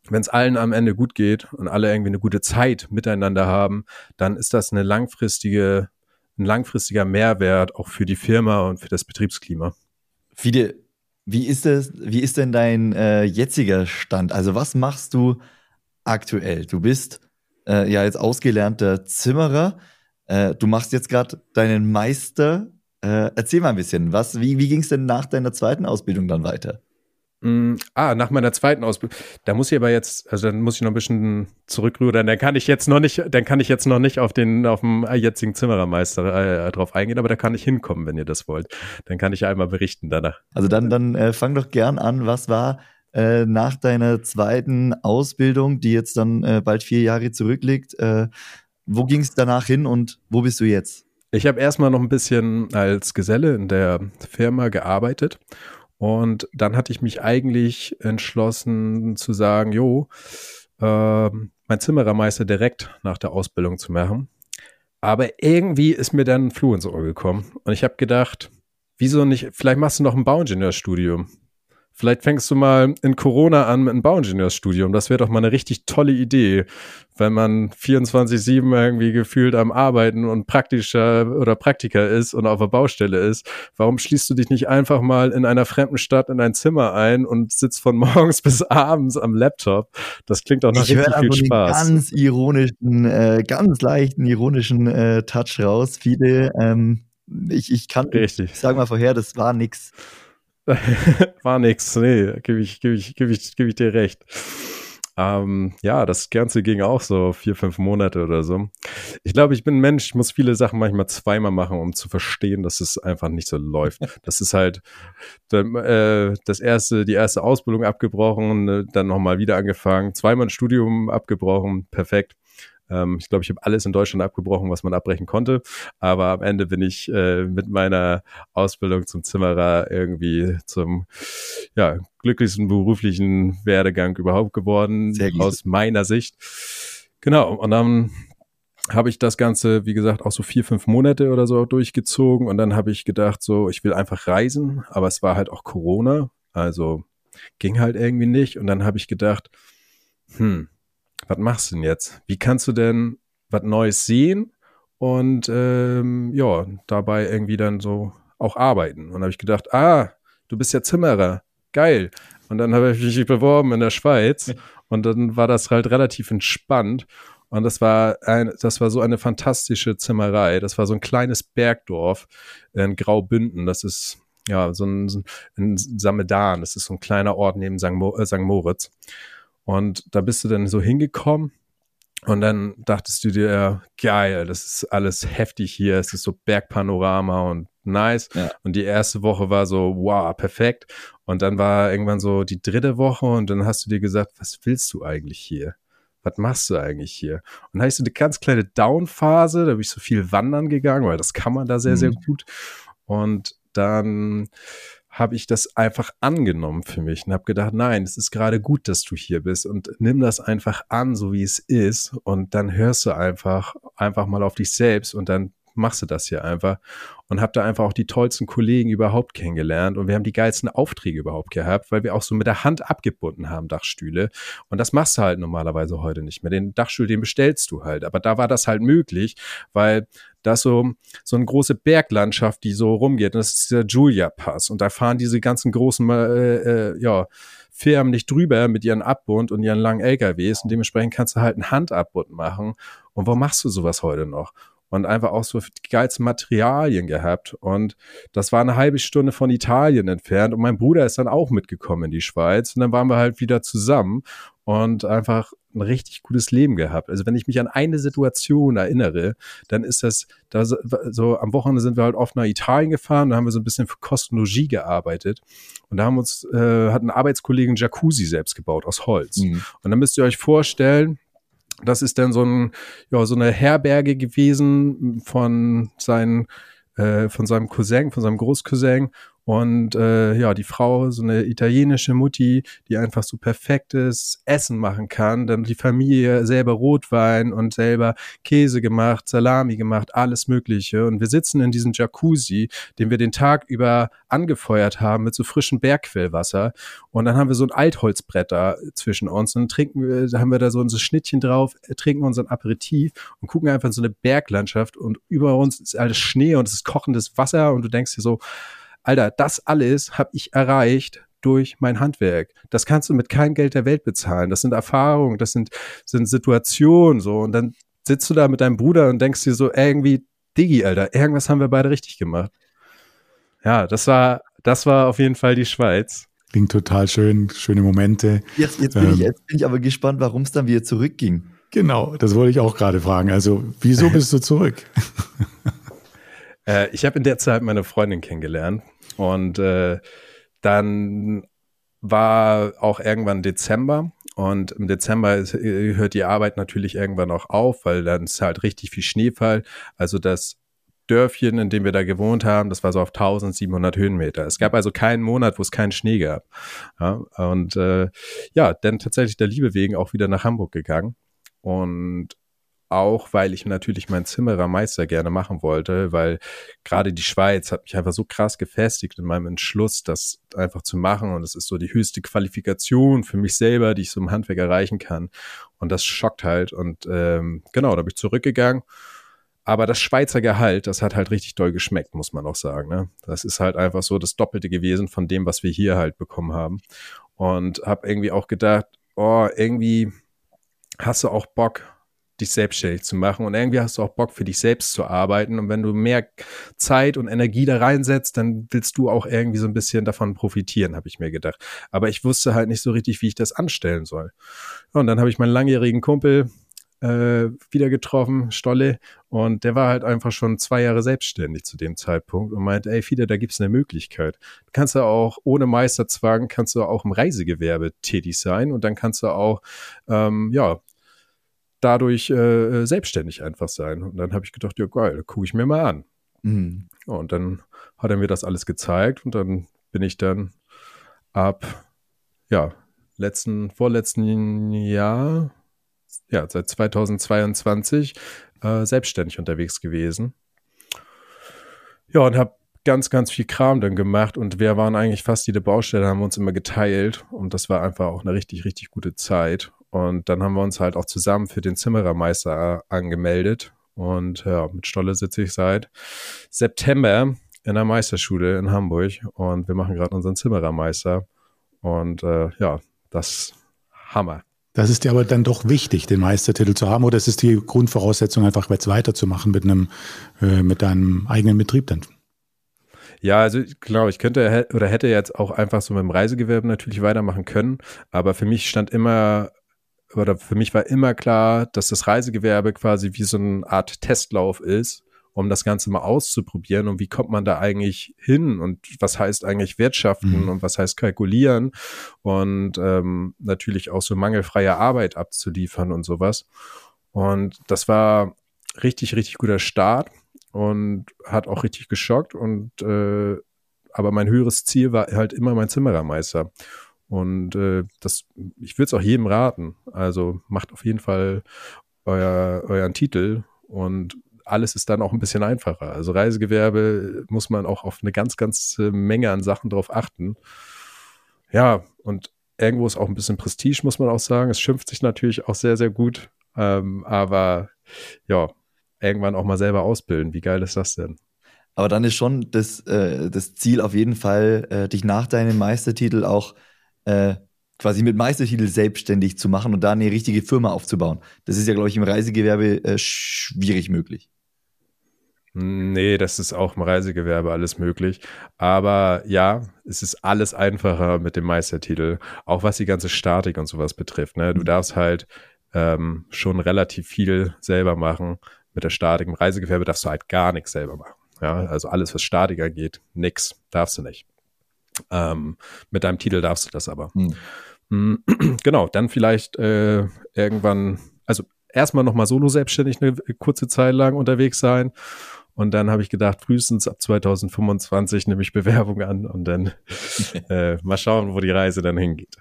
wenn es allen am Ende gut geht und alle irgendwie eine gute Zeit miteinander haben, dann ist das eine langfristige, ein langfristiger Mehrwert auch für die Firma und für das Betriebsklima. Wie, wie ist das, wie ist denn dein äh, jetziger Stand? Also was machst du aktuell? Du bist äh, ja jetzt ausgelernter Zimmerer. Äh, du machst jetzt gerade deinen Meister. Äh, erzähl mal ein bisschen, was, wie, wie ging es denn nach deiner zweiten Ausbildung dann weiter? Mm, ah, nach meiner zweiten Ausbildung. Da muss ich aber jetzt, also dann muss ich noch ein bisschen zurückrudern. Dann kann ich jetzt noch nicht, dann kann ich jetzt noch nicht auf den, auf den jetzigen Zimmerermeister äh, drauf eingehen, aber da kann ich hinkommen, wenn ihr das wollt. Dann kann ich ja einmal berichten danach. Also dann, dann äh, fang doch gern an. Was war äh, nach deiner zweiten Ausbildung, die jetzt dann äh, bald vier Jahre zurückliegt? Äh, wo ging es danach hin und wo bist du jetzt? Ich habe erstmal noch ein bisschen als Geselle in der Firma gearbeitet und dann hatte ich mich eigentlich entschlossen zu sagen, jo, äh, mein Zimmerermeister direkt nach der Ausbildung zu machen. Aber irgendwie ist mir dann ein Floh ins Ohr gekommen. Und ich habe gedacht, wieso nicht, vielleicht machst du noch ein Bauingenieurstudium. Vielleicht fängst du mal in Corona an mit einem Bauingenieursstudium. Das wäre doch mal eine richtig tolle Idee, wenn man 24-7 irgendwie gefühlt am Arbeiten und praktischer oder Praktiker ist und auf der Baustelle ist. Warum schließt du dich nicht einfach mal in einer fremden Stadt in ein Zimmer ein und sitzt von morgens bis abends am Laptop? Das klingt doch nach ich richtig viel Spaß. Ich ganz ironischen, äh, ganz leichten ironischen äh, Touch raus. Viele, ähm, ich, ich kann, richtig. ich sag mal vorher, das war nix. War nix, nee, gebe ich, geb ich, geb ich, geb ich dir recht. Ähm, ja, das Ganze ging auch so vier, fünf Monate oder so. Ich glaube, ich bin ein Mensch, ich muss viele Sachen manchmal zweimal machen, um zu verstehen, dass es einfach nicht so läuft. Das ist halt äh, das erste, die erste Ausbildung abgebrochen, dann nochmal wieder angefangen, zweimal ein Studium abgebrochen, perfekt. Ähm, ich glaube, ich habe alles in Deutschland abgebrochen, was man abbrechen konnte. Aber am Ende bin ich äh, mit meiner Ausbildung zum Zimmerer irgendwie zum ja, glücklichsten beruflichen Werdegang überhaupt geworden, aus meiner Sicht. Genau, und dann habe ich das Ganze, wie gesagt, auch so vier, fünf Monate oder so durchgezogen. Und dann habe ich gedacht, so, ich will einfach reisen, aber es war halt auch Corona, also ging halt irgendwie nicht. Und dann habe ich gedacht, hm, was machst du denn jetzt? Wie kannst du denn was Neues sehen und ähm, ja, dabei irgendwie dann so auch arbeiten? Und habe ich gedacht, ah, du bist ja Zimmerer, geil. Und dann habe ich mich beworben in der Schweiz und dann war das halt relativ entspannt. Und das war ein, das war so eine fantastische Zimmerei. Das war so ein kleines Bergdorf in Graubünden. Das ist ja so ein, ein Samedan. Das ist so ein kleiner Ort neben St. Äh, Moritz. Und da bist du dann so hingekommen und dann dachtest du dir, geil, das ist alles heftig hier, es ist so Bergpanorama und nice. Ja. Und die erste Woche war so, wow, perfekt. Und dann war irgendwann so die dritte Woche und dann hast du dir gesagt, was willst du eigentlich hier? Was machst du eigentlich hier? Und dann hast du eine ganz kleine Down-Phase, da bin ich so viel wandern gegangen, weil das kann man da sehr, mhm. sehr gut. Und dann habe ich das einfach angenommen für mich und habe gedacht, nein, es ist gerade gut, dass du hier bist und nimm das einfach an, so wie es ist und dann hörst du einfach einfach mal auf dich selbst und dann machst du das hier einfach und habe da einfach auch die tollsten Kollegen überhaupt kennengelernt und wir haben die geilsten Aufträge überhaupt gehabt, weil wir auch so mit der Hand abgebunden haben Dachstühle und das machst du halt normalerweise heute nicht mehr. Den Dachstuhl, den bestellst du halt, aber da war das halt möglich, weil da ist so, so eine große Berglandschaft, die so rumgeht und das ist der Julia Pass und da fahren diese ganzen großen, äh, äh, ja, Firmen nicht drüber mit ihren Abbund und ihren langen LKWs und dementsprechend kannst du halt einen Handabbund machen. Und warum machst du sowas heute noch? und einfach auch so die geilsten Materialien gehabt. Und das war eine halbe Stunde von Italien entfernt. Und mein Bruder ist dann auch mitgekommen in die Schweiz. Und dann waren wir halt wieder zusammen und einfach ein richtig gutes Leben gehabt. Also wenn ich mich an eine Situation erinnere, dann ist das, da so am Wochenende sind wir halt oft nach Italien gefahren, da haben wir so ein bisschen für Kostenlogie gearbeitet und da haben uns, äh, hat ein Arbeitskollegen Jacuzzi selbst gebaut aus Holz. Mhm. Und dann müsst ihr euch vorstellen, das ist dann so, ein, ja, so eine Herberge gewesen von, seinen, äh, von seinem Cousin, von seinem Großcousin. Und äh, ja, die Frau, so eine italienische Mutti, die einfach so perfektes Essen machen kann. Dann die Familie selber Rotwein und selber Käse gemacht, Salami gemacht, alles Mögliche. Und wir sitzen in diesem Jacuzzi, den wir den Tag über angefeuert haben mit so frischem Bergquellwasser. Und dann haben wir so ein Altholzbrett da zwischen uns. Und trinken wir, da haben wir da so unser Schnittchen drauf, äh, trinken unseren Aperitif und gucken einfach in so eine Berglandschaft. Und über uns ist alles Schnee und es ist kochendes Wasser. Und du denkst dir so, Alter, das alles habe ich erreicht durch mein Handwerk. Das kannst du mit keinem Geld der Welt bezahlen. Das sind Erfahrungen, das sind, sind Situationen so. Und dann sitzt du da mit deinem Bruder und denkst dir so, irgendwie, Diggi, Alter, irgendwas haben wir beide richtig gemacht. Ja, das war, das war auf jeden Fall die Schweiz. Klingt total schön, schöne Momente. Jetzt, jetzt, bin, ähm, ich, jetzt bin ich aber gespannt, warum es dann wieder zurückging. Genau, das wollte ich auch gerade fragen. Also, wieso bist du zurück? äh, ich habe in der Zeit meine Freundin kennengelernt und äh, dann war auch irgendwann Dezember und im Dezember ist, äh, hört die Arbeit natürlich irgendwann auch auf, weil dann ist halt richtig viel Schneefall. Also das Dörfchen, in dem wir da gewohnt haben, das war so auf 1700 Höhenmeter. Es gab also keinen Monat, wo es keinen Schnee gab. Ja, und äh, ja, dann tatsächlich der Liebe wegen auch wieder nach Hamburg gegangen. Und auch weil ich natürlich meinen Zimmerermeister gerne machen wollte, weil gerade die Schweiz hat mich einfach so krass gefestigt in meinem Entschluss, das einfach zu machen. Und es ist so die höchste Qualifikation für mich selber, die ich so im Handwerk erreichen kann. Und das schockt halt. Und ähm, genau, da bin ich zurückgegangen. Aber das Schweizer Gehalt, das hat halt richtig doll geschmeckt, muss man auch sagen. Ne? Das ist halt einfach so das Doppelte gewesen von dem, was wir hier halt bekommen haben. Und habe irgendwie auch gedacht, oh, irgendwie hast du auch Bock, dich selbstständig zu machen und irgendwie hast du auch Bock für dich selbst zu arbeiten und wenn du mehr Zeit und Energie da reinsetzt, dann willst du auch irgendwie so ein bisschen davon profitieren, habe ich mir gedacht. Aber ich wusste halt nicht so richtig, wie ich das anstellen soll. Und dann habe ich meinen langjährigen Kumpel äh, wieder getroffen, Stolle, und der war halt einfach schon zwei Jahre selbstständig zu dem Zeitpunkt und meinte, ey, Fide, da gibt's eine Möglichkeit. Du kannst ja auch ohne Meisterzwang, kannst du auch im Reisegewerbe tätig sein und dann kannst du auch, ähm, ja, dadurch äh, selbstständig einfach sein. Und dann habe ich gedacht, ja geil, gucke ich mir mal an. Mhm. Und dann hat er mir das alles gezeigt und dann bin ich dann ab, ja, letzten, vorletzten Jahr, ja, seit 2022 äh, selbstständig unterwegs gewesen. Ja, und habe ganz, ganz viel Kram dann gemacht und wir waren eigentlich fast jede Baustelle, haben wir uns immer geteilt und das war einfach auch eine richtig, richtig gute Zeit. Und dann haben wir uns halt auch zusammen für den Zimmerermeister angemeldet. Und ja, mit Stolle sitze ich seit September in der Meisterschule in Hamburg und wir machen gerade unseren Zimmerermeister. Und äh, ja, das Hammer. Das ist dir aber dann doch wichtig, den Meistertitel zu haben, oder ist es die Grundvoraussetzung, einfach jetzt weiterzumachen mit einem, äh, mit deinem eigenen Betrieb dann? Ja, also genau, ich könnte oder hätte jetzt auch einfach so mit dem Reisegewerbe natürlich weitermachen können, aber für mich stand immer oder für mich war immer klar, dass das Reisegewerbe quasi wie so eine Art Testlauf ist, um das Ganze mal auszuprobieren und wie kommt man da eigentlich hin und was heißt eigentlich wirtschaften mhm. und was heißt kalkulieren und ähm, natürlich auch so mangelfreie Arbeit abzuliefern und sowas. Und das war richtig, richtig guter Start und hat auch richtig geschockt und äh, aber mein höheres Ziel war halt immer mein Zimmerermeister. Und äh, das, ich würde es auch jedem raten. Also macht auf jeden Fall euer, euren Titel und alles ist dann auch ein bisschen einfacher. Also Reisegewerbe muss man auch auf eine ganz, ganz Menge an Sachen drauf achten. Ja, und irgendwo ist auch ein bisschen Prestige, muss man auch sagen. Es schimpft sich natürlich auch sehr, sehr gut. Ähm, aber ja, irgendwann auch mal selber ausbilden. Wie geil ist das denn? Aber dann ist schon das, äh, das Ziel auf jeden Fall, äh, dich nach deinem Meistertitel auch äh, quasi mit Meistertitel selbstständig zu machen und da eine richtige Firma aufzubauen. Das ist ja, glaube ich, im Reisegewerbe äh, schwierig möglich. Nee, das ist auch im Reisegewerbe alles möglich. Aber ja, es ist alles einfacher mit dem Meistertitel, auch was die ganze Statik und sowas betrifft. Ne? Du mhm. darfst halt ähm, schon relativ viel selber machen. Mit der Statik im Reisegewerbe darfst du halt gar nichts selber machen. Ja, also alles, was Statik angeht, nix, darfst du nicht. Ähm, mit deinem Titel darfst du das aber. Hm. Genau, dann vielleicht äh, irgendwann, also erstmal nochmal solo selbstständig eine kurze Zeit lang unterwegs sein. Und dann habe ich gedacht, frühestens ab 2025 nehme ich Bewerbung an und dann äh, mal schauen, wo die Reise dann hingeht.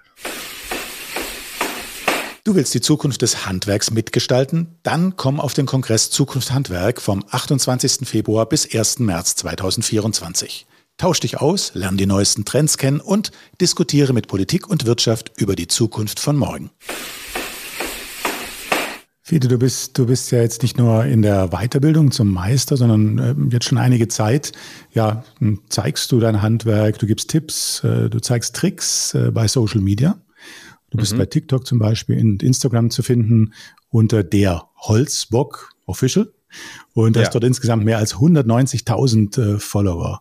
Du willst die Zukunft des Handwerks mitgestalten? Dann komm auf den Kongress Zukunft Handwerk vom 28. Februar bis 1. März 2024. Tausch dich aus, lerne die neuesten Trends kennen und diskutiere mit Politik und Wirtschaft über die Zukunft von morgen. Fede, du bist, du bist ja jetzt nicht nur in der Weiterbildung zum Meister, sondern äh, jetzt schon einige Zeit, ja, zeigst du dein Handwerk, du gibst Tipps, äh, du zeigst Tricks äh, bei Social Media. Du bist mhm. bei TikTok zum Beispiel und Instagram zu finden unter der Holzbock Official und hast ja. dort insgesamt mehr als 190.000 Follower.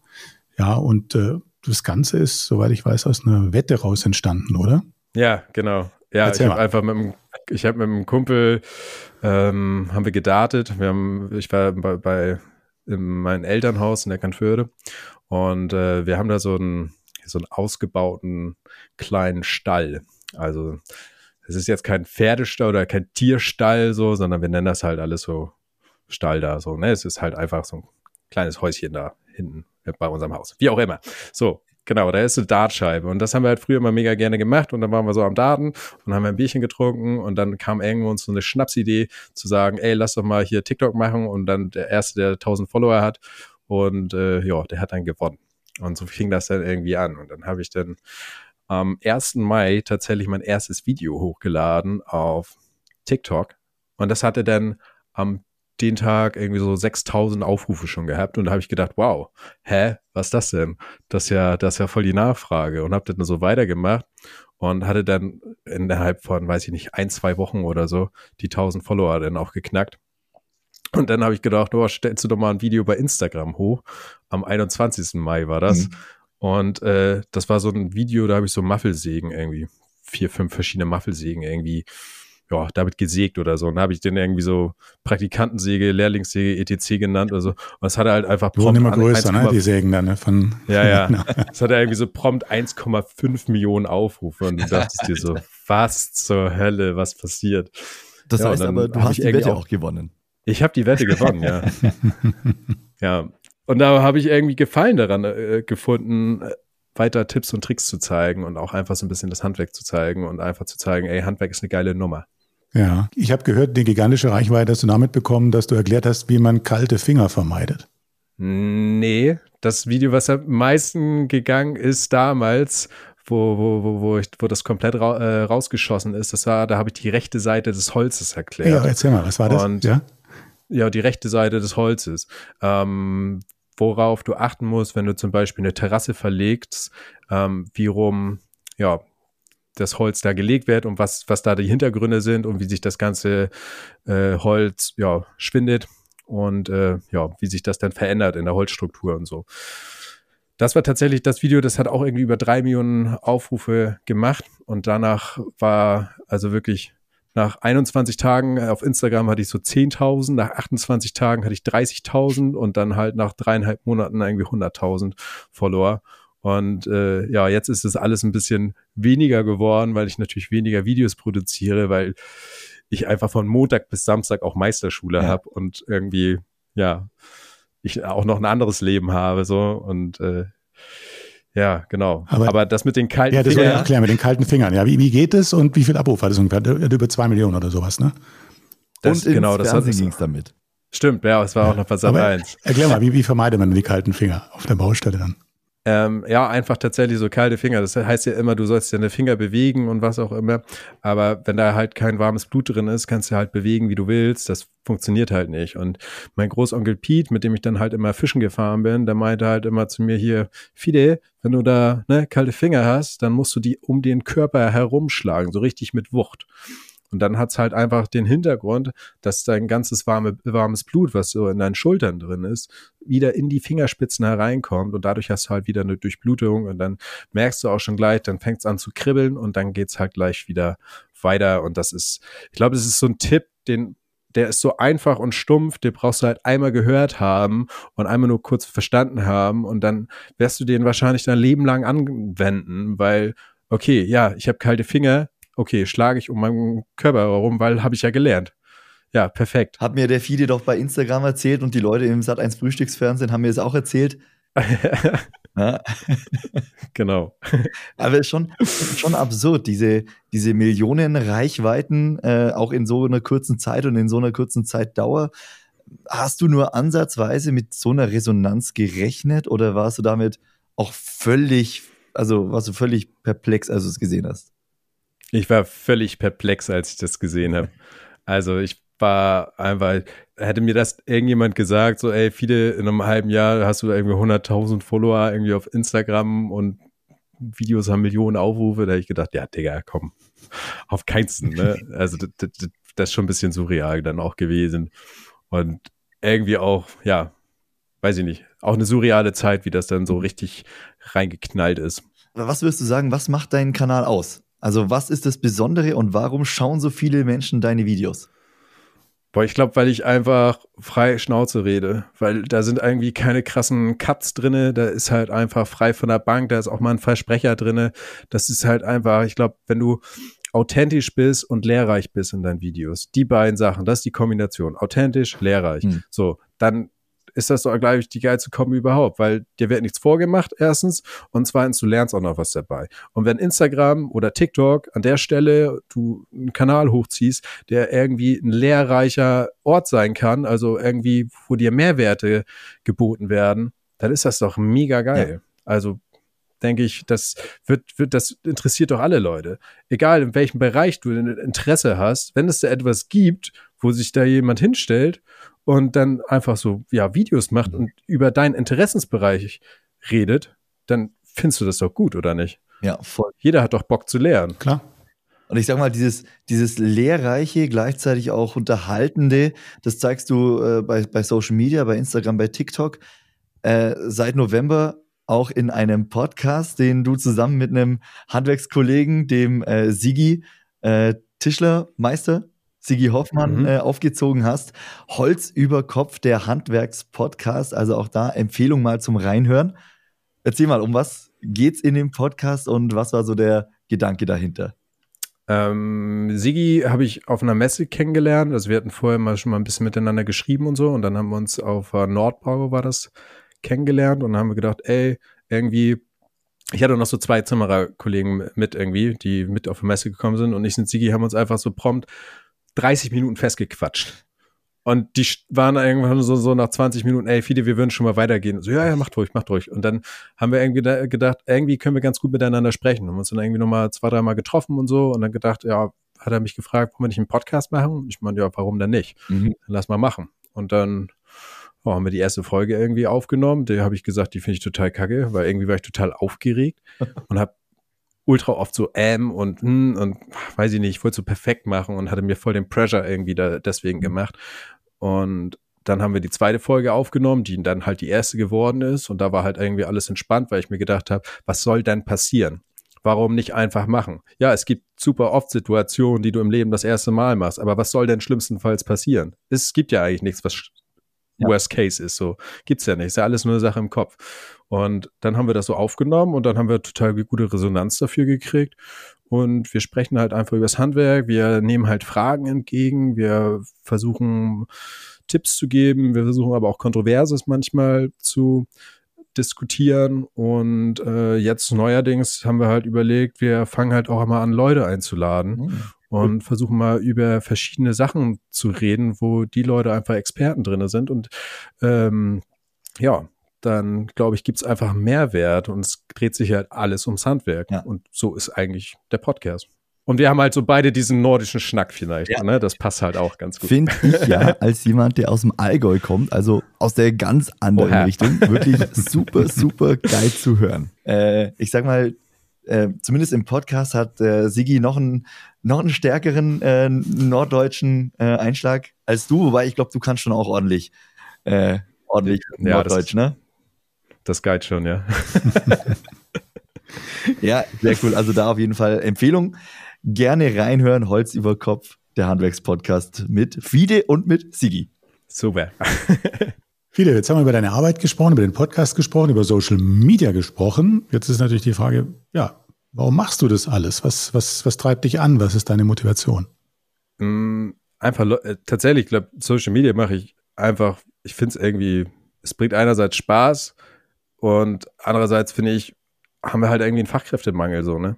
Ja, und äh, das Ganze ist, soweit ich weiß, aus einer Wette raus entstanden, oder? Ja, genau. Ja, Erzähl ich habe einfach mit dem, ich habe mit einem Kumpel, ähm, haben wir gedartet. Wir haben, ich war bei, bei in meinem Elternhaus in der Kanförde und äh, wir haben da so einen, so einen ausgebauten kleinen Stall. Also es ist jetzt kein Pferdestall oder kein Tierstall so, sondern wir nennen das halt alles so Stall da so. Ne? Es ist halt einfach so ein kleines Häuschen da hinten bei unserem Haus. Wie auch immer. So. Genau, da ist eine Dartscheibe. Und das haben wir halt früher immer mega gerne gemacht. Und dann waren wir so am Daten und haben ein Bierchen getrunken. Und dann kam irgendwo uns so eine Schnapsidee zu sagen, ey, lass doch mal hier TikTok machen. Und dann der Erste, der 1000 Follower hat. Und äh, ja, der hat dann gewonnen. Und so fing das dann irgendwie an. Und dann habe ich dann am 1. Mai tatsächlich mein erstes Video hochgeladen auf TikTok. Und das hatte dann am den Tag irgendwie so 6000 Aufrufe schon gehabt und da habe ich gedacht, wow, hä, was ist das denn? Das ist ja, das ist ja voll die Nachfrage und habe dann so weitergemacht und hatte dann innerhalb von, weiß ich nicht, ein, zwei Wochen oder so die 1000 Follower dann auch geknackt. Und dann habe ich gedacht, oh, stellst du doch mal ein Video bei Instagram hoch. Am 21. Mai war das. Mhm. Und äh, das war so ein Video, da habe ich so Muffelsägen irgendwie, vier, fünf verschiedene Muffelsägen irgendwie ja, damit gesägt oder so. Und dann habe ich den irgendwie so Praktikantensäge, Lehrlingssäge, etc. genannt oder so. Und das hat er halt einfach prompt. immer größer, 1, ne? Die Sägen dann, ne? Von, ja, ja. Genau. Das hat er irgendwie so prompt 1,5 Millionen Aufrufe. Und du dachtest dir so, was zur Hölle, was passiert? Das ja, heißt aber, du hast die Wette auch gewonnen. Ich habe die Wette gewonnen, ja. ja. Und da habe ich irgendwie Gefallen daran äh, gefunden, äh, weiter Tipps und Tricks zu zeigen und auch einfach so ein bisschen das Handwerk zu zeigen und einfach zu zeigen, ey, Handwerk ist eine geile Nummer. Ja, ich habe gehört, die gigantische Reichweite hast du damit bekommen, dass du erklärt hast, wie man kalte Finger vermeidet. Nee, das Video, was am meisten gegangen ist damals, wo, wo, wo, wo, ich, wo das komplett ra äh, rausgeschossen ist, das war, da habe ich die rechte Seite des Holzes erklärt. Ja, erzähl mal, was war das? Und, ja? ja, die rechte Seite des Holzes. Ähm, worauf du achten musst, wenn du zum Beispiel eine Terrasse verlegst, ähm, wie rum, ja, das Holz da gelegt wird und was, was da die Hintergründe sind und wie sich das ganze äh, Holz ja, schwindet und äh, ja, wie sich das dann verändert in der Holzstruktur und so. Das war tatsächlich das Video, das hat auch irgendwie über drei Millionen Aufrufe gemacht und danach war also wirklich nach 21 Tagen auf Instagram hatte ich so 10.000, nach 28 Tagen hatte ich 30.000 und dann halt nach dreieinhalb Monaten irgendwie 100.000 Follower. Und äh, ja, jetzt ist es alles ein bisschen weniger geworden, weil ich natürlich weniger Videos produziere, weil ich einfach von Montag bis Samstag auch Meisterschule ja. habe und irgendwie, ja, ich auch noch ein anderes Leben habe. so Und äh, ja, genau. Aber, Aber, das mit den kalten Fingern. Ja, das wollte ich erklären, mit den kalten Fingern. Ja, wie, wie geht es und wie viel Abruf hat es ungefähr? Über zwei Millionen oder sowas, ne? Das, und genau, das ging es damit. Stimmt, ja, es war ja. auch noch Versand 1. Erklär mal, wie, wie vermeidet man die kalten Finger auf der Baustelle dann? Ähm, ja, einfach tatsächlich so kalte Finger. Das heißt ja immer, du sollst deine Finger bewegen und was auch immer. Aber wenn da halt kein warmes Blut drin ist, kannst du halt bewegen, wie du willst. Das funktioniert halt nicht. Und mein Großonkel Pete, mit dem ich dann halt immer fischen gefahren bin, der meinte halt immer zu mir hier, Fide, wenn du da ne, kalte Finger hast, dann musst du die um den Körper herumschlagen, so richtig mit Wucht. Und dann hat's halt einfach den Hintergrund, dass dein ganzes warme, warmes Blut, was so in deinen Schultern drin ist, wieder in die Fingerspitzen hereinkommt und dadurch hast du halt wieder eine Durchblutung und dann merkst du auch schon gleich, dann fängt's an zu kribbeln und dann geht's halt gleich wieder weiter. Und das ist, ich glaube, das ist so ein Tipp, den der ist so einfach und stumpf, den brauchst du halt einmal gehört haben und einmal nur kurz verstanden haben und dann wirst du den wahrscheinlich dein Leben lang anwenden, weil, okay, ja, ich habe kalte Finger, okay, schlage ich um meinen Körper herum, weil habe ich ja gelernt. Ja, perfekt. Hat mir der Fide doch bei Instagram erzählt und die Leute im Sat1 Frühstücksfernsehen haben mir das auch erzählt. genau. Aber ist schon, schon absurd, diese, diese Millionen Reichweiten, äh, auch in so einer kurzen Zeit und in so einer kurzen Zeitdauer. Hast du nur ansatzweise mit so einer Resonanz gerechnet oder warst du damit auch völlig, also warst du völlig perplex, als du es gesehen hast? Ich war völlig perplex, als ich das gesehen habe. Also ich war einfach, hätte mir das irgendjemand gesagt, so ey, viele in einem halben Jahr hast du irgendwie 100.000 Follower irgendwie auf Instagram und Videos haben Millionen Aufrufe, da hätte ich gedacht, ja, Digga, komm, auf keinsten, ne? Also das, das, das ist schon ein bisschen surreal dann auch gewesen. Und irgendwie auch, ja, weiß ich nicht, auch eine surreale Zeit, wie das dann so richtig reingeknallt ist. Was würdest du sagen, was macht deinen Kanal aus? Also was ist das Besondere und warum schauen so viele Menschen deine Videos? Boah, ich glaube, weil ich einfach frei Schnauze rede, weil da sind irgendwie keine krassen Cuts drinne, da ist halt einfach frei von der Bank, da ist auch mal ein Versprecher drinne. Das ist halt einfach, ich glaube, wenn du authentisch bist und lehrreich bist in deinen Videos, die beiden Sachen, das ist die Kombination, authentisch, lehrreich. Hm. So, dann ist das doch gleich die geilste Kombi überhaupt, weil dir wird nichts vorgemacht, erstens, und zweitens, du lernst auch noch was dabei. Und wenn Instagram oder TikTok an der Stelle du einen Kanal hochziehst, der irgendwie ein lehrreicher Ort sein kann, also irgendwie, wo dir Mehrwerte geboten werden, dann ist das doch mega geil. Ja. Also denke ich, das wird, wird, das interessiert doch alle Leute. Egal in welchem Bereich du Interesse hast, wenn es da etwas gibt, wo sich da jemand hinstellt und dann einfach so, ja, Videos macht und über deinen Interessensbereich redet, dann findest du das doch gut, oder nicht? Ja, voll. Jeder hat doch Bock zu lernen. Klar. Und ich sag mal, dieses, dieses lehrreiche, gleichzeitig auch unterhaltende, das zeigst du äh, bei, bei Social Media, bei Instagram, bei TikTok. Äh, seit November auch in einem Podcast, den du zusammen mit einem Handwerkskollegen, dem äh, Sigi äh, Tischlermeister, Sigi Hoffmann, mhm. äh, aufgezogen hast. Holz über Kopf, der Handwerkspodcast. Also auch da Empfehlung mal zum Reinhören. Erzähl mal, um was geht's in dem Podcast und was war so der Gedanke dahinter? Ähm, Sigi habe ich auf einer Messe kennengelernt. Also wir hatten vorher mal schon mal ein bisschen miteinander geschrieben und so. Und dann haben wir uns auf äh, war das kennengelernt und dann haben wir gedacht, ey, irgendwie, ich hatte noch so zwei Zimmererkollegen mit irgendwie, die mit auf die Messe gekommen sind und ich und Sigi haben uns einfach so prompt 30 Minuten festgequatscht. Und die waren irgendwann so, so nach 20 Minuten, ey, Fide, wir würden schon mal weitergehen. So, ja, ja, macht ruhig, macht ruhig. Und dann haben wir irgendwie gedacht, irgendwie können wir ganz gut miteinander sprechen. Haben uns dann irgendwie nochmal zwei, dreimal getroffen und so und dann gedacht, ja, hat er mich gefragt, wollen wir nicht einen Podcast machen? Ich meine, ja, warum denn nicht? Mhm. Dann lass mal machen. Und dann oh, haben wir die erste Folge irgendwie aufgenommen. Da habe ich gesagt, die finde ich total kacke, weil irgendwie war ich total aufgeregt und habe ultra oft so ähm und hm und weiß ich nicht, ich wollte so perfekt machen und hatte mir voll den Pressure irgendwie da deswegen mhm. gemacht. Und dann haben wir die zweite Folge aufgenommen, die dann halt die erste geworden ist. Und da war halt irgendwie alles entspannt, weil ich mir gedacht habe, was soll denn passieren? Warum nicht einfach machen? Ja, es gibt super oft Situationen, die du im Leben das erste Mal machst, aber was soll denn schlimmstenfalls passieren? Es gibt ja eigentlich nichts, was ja. Worst Case ist. So gibt's ja nicht. Ist ja alles nur eine Sache im Kopf. Und dann haben wir das so aufgenommen und dann haben wir total gute Resonanz dafür gekriegt. Und wir sprechen halt einfach über das Handwerk. Wir nehmen halt Fragen entgegen. Wir versuchen Tipps zu geben. Wir versuchen aber auch Kontroverses manchmal zu diskutieren. Und äh, jetzt neuerdings haben wir halt überlegt, wir fangen halt auch immer an, Leute einzuladen. Mhm und versuchen mal über verschiedene Sachen zu reden, wo die Leute einfach Experten drin sind. Und ähm, ja, dann glaube ich, gibt es einfach Mehrwert und es dreht sich halt alles ums Handwerk. Ja. Und so ist eigentlich der Podcast. Und wir haben halt so beide diesen nordischen Schnack vielleicht. Ja. Ne? Das passt halt auch ganz gut. Finde ich ja, als jemand, der aus dem Allgäu kommt, also aus der ganz anderen Oha. Richtung, wirklich super, super geil zu hören. Äh, ich sag mal, äh, zumindest im Podcast hat äh, Sigi noch einen, noch einen stärkeren äh, norddeutschen äh, Einschlag als du, wobei ich glaube, du kannst schon auch ordentlich, äh, ordentlich ja, Norddeutsch, das, ne? Das geht schon, ja. ja, sehr cool. Also da auf jeden Fall Empfehlung. Gerne reinhören, Holz über Kopf, der Handwerkspodcast mit Fide und mit Sigi. Super. Viele, jetzt haben wir über deine Arbeit gesprochen, über den Podcast gesprochen, über Social Media gesprochen. Jetzt ist natürlich die Frage, ja, warum machst du das alles? Was, was, was treibt dich an? Was ist deine Motivation? Mm, einfach, äh, tatsächlich, ich glaube, Social Media mache ich einfach, ich finde es irgendwie, es bringt einerseits Spaß und andererseits finde ich, haben wir halt irgendwie einen Fachkräftemangel so, ne?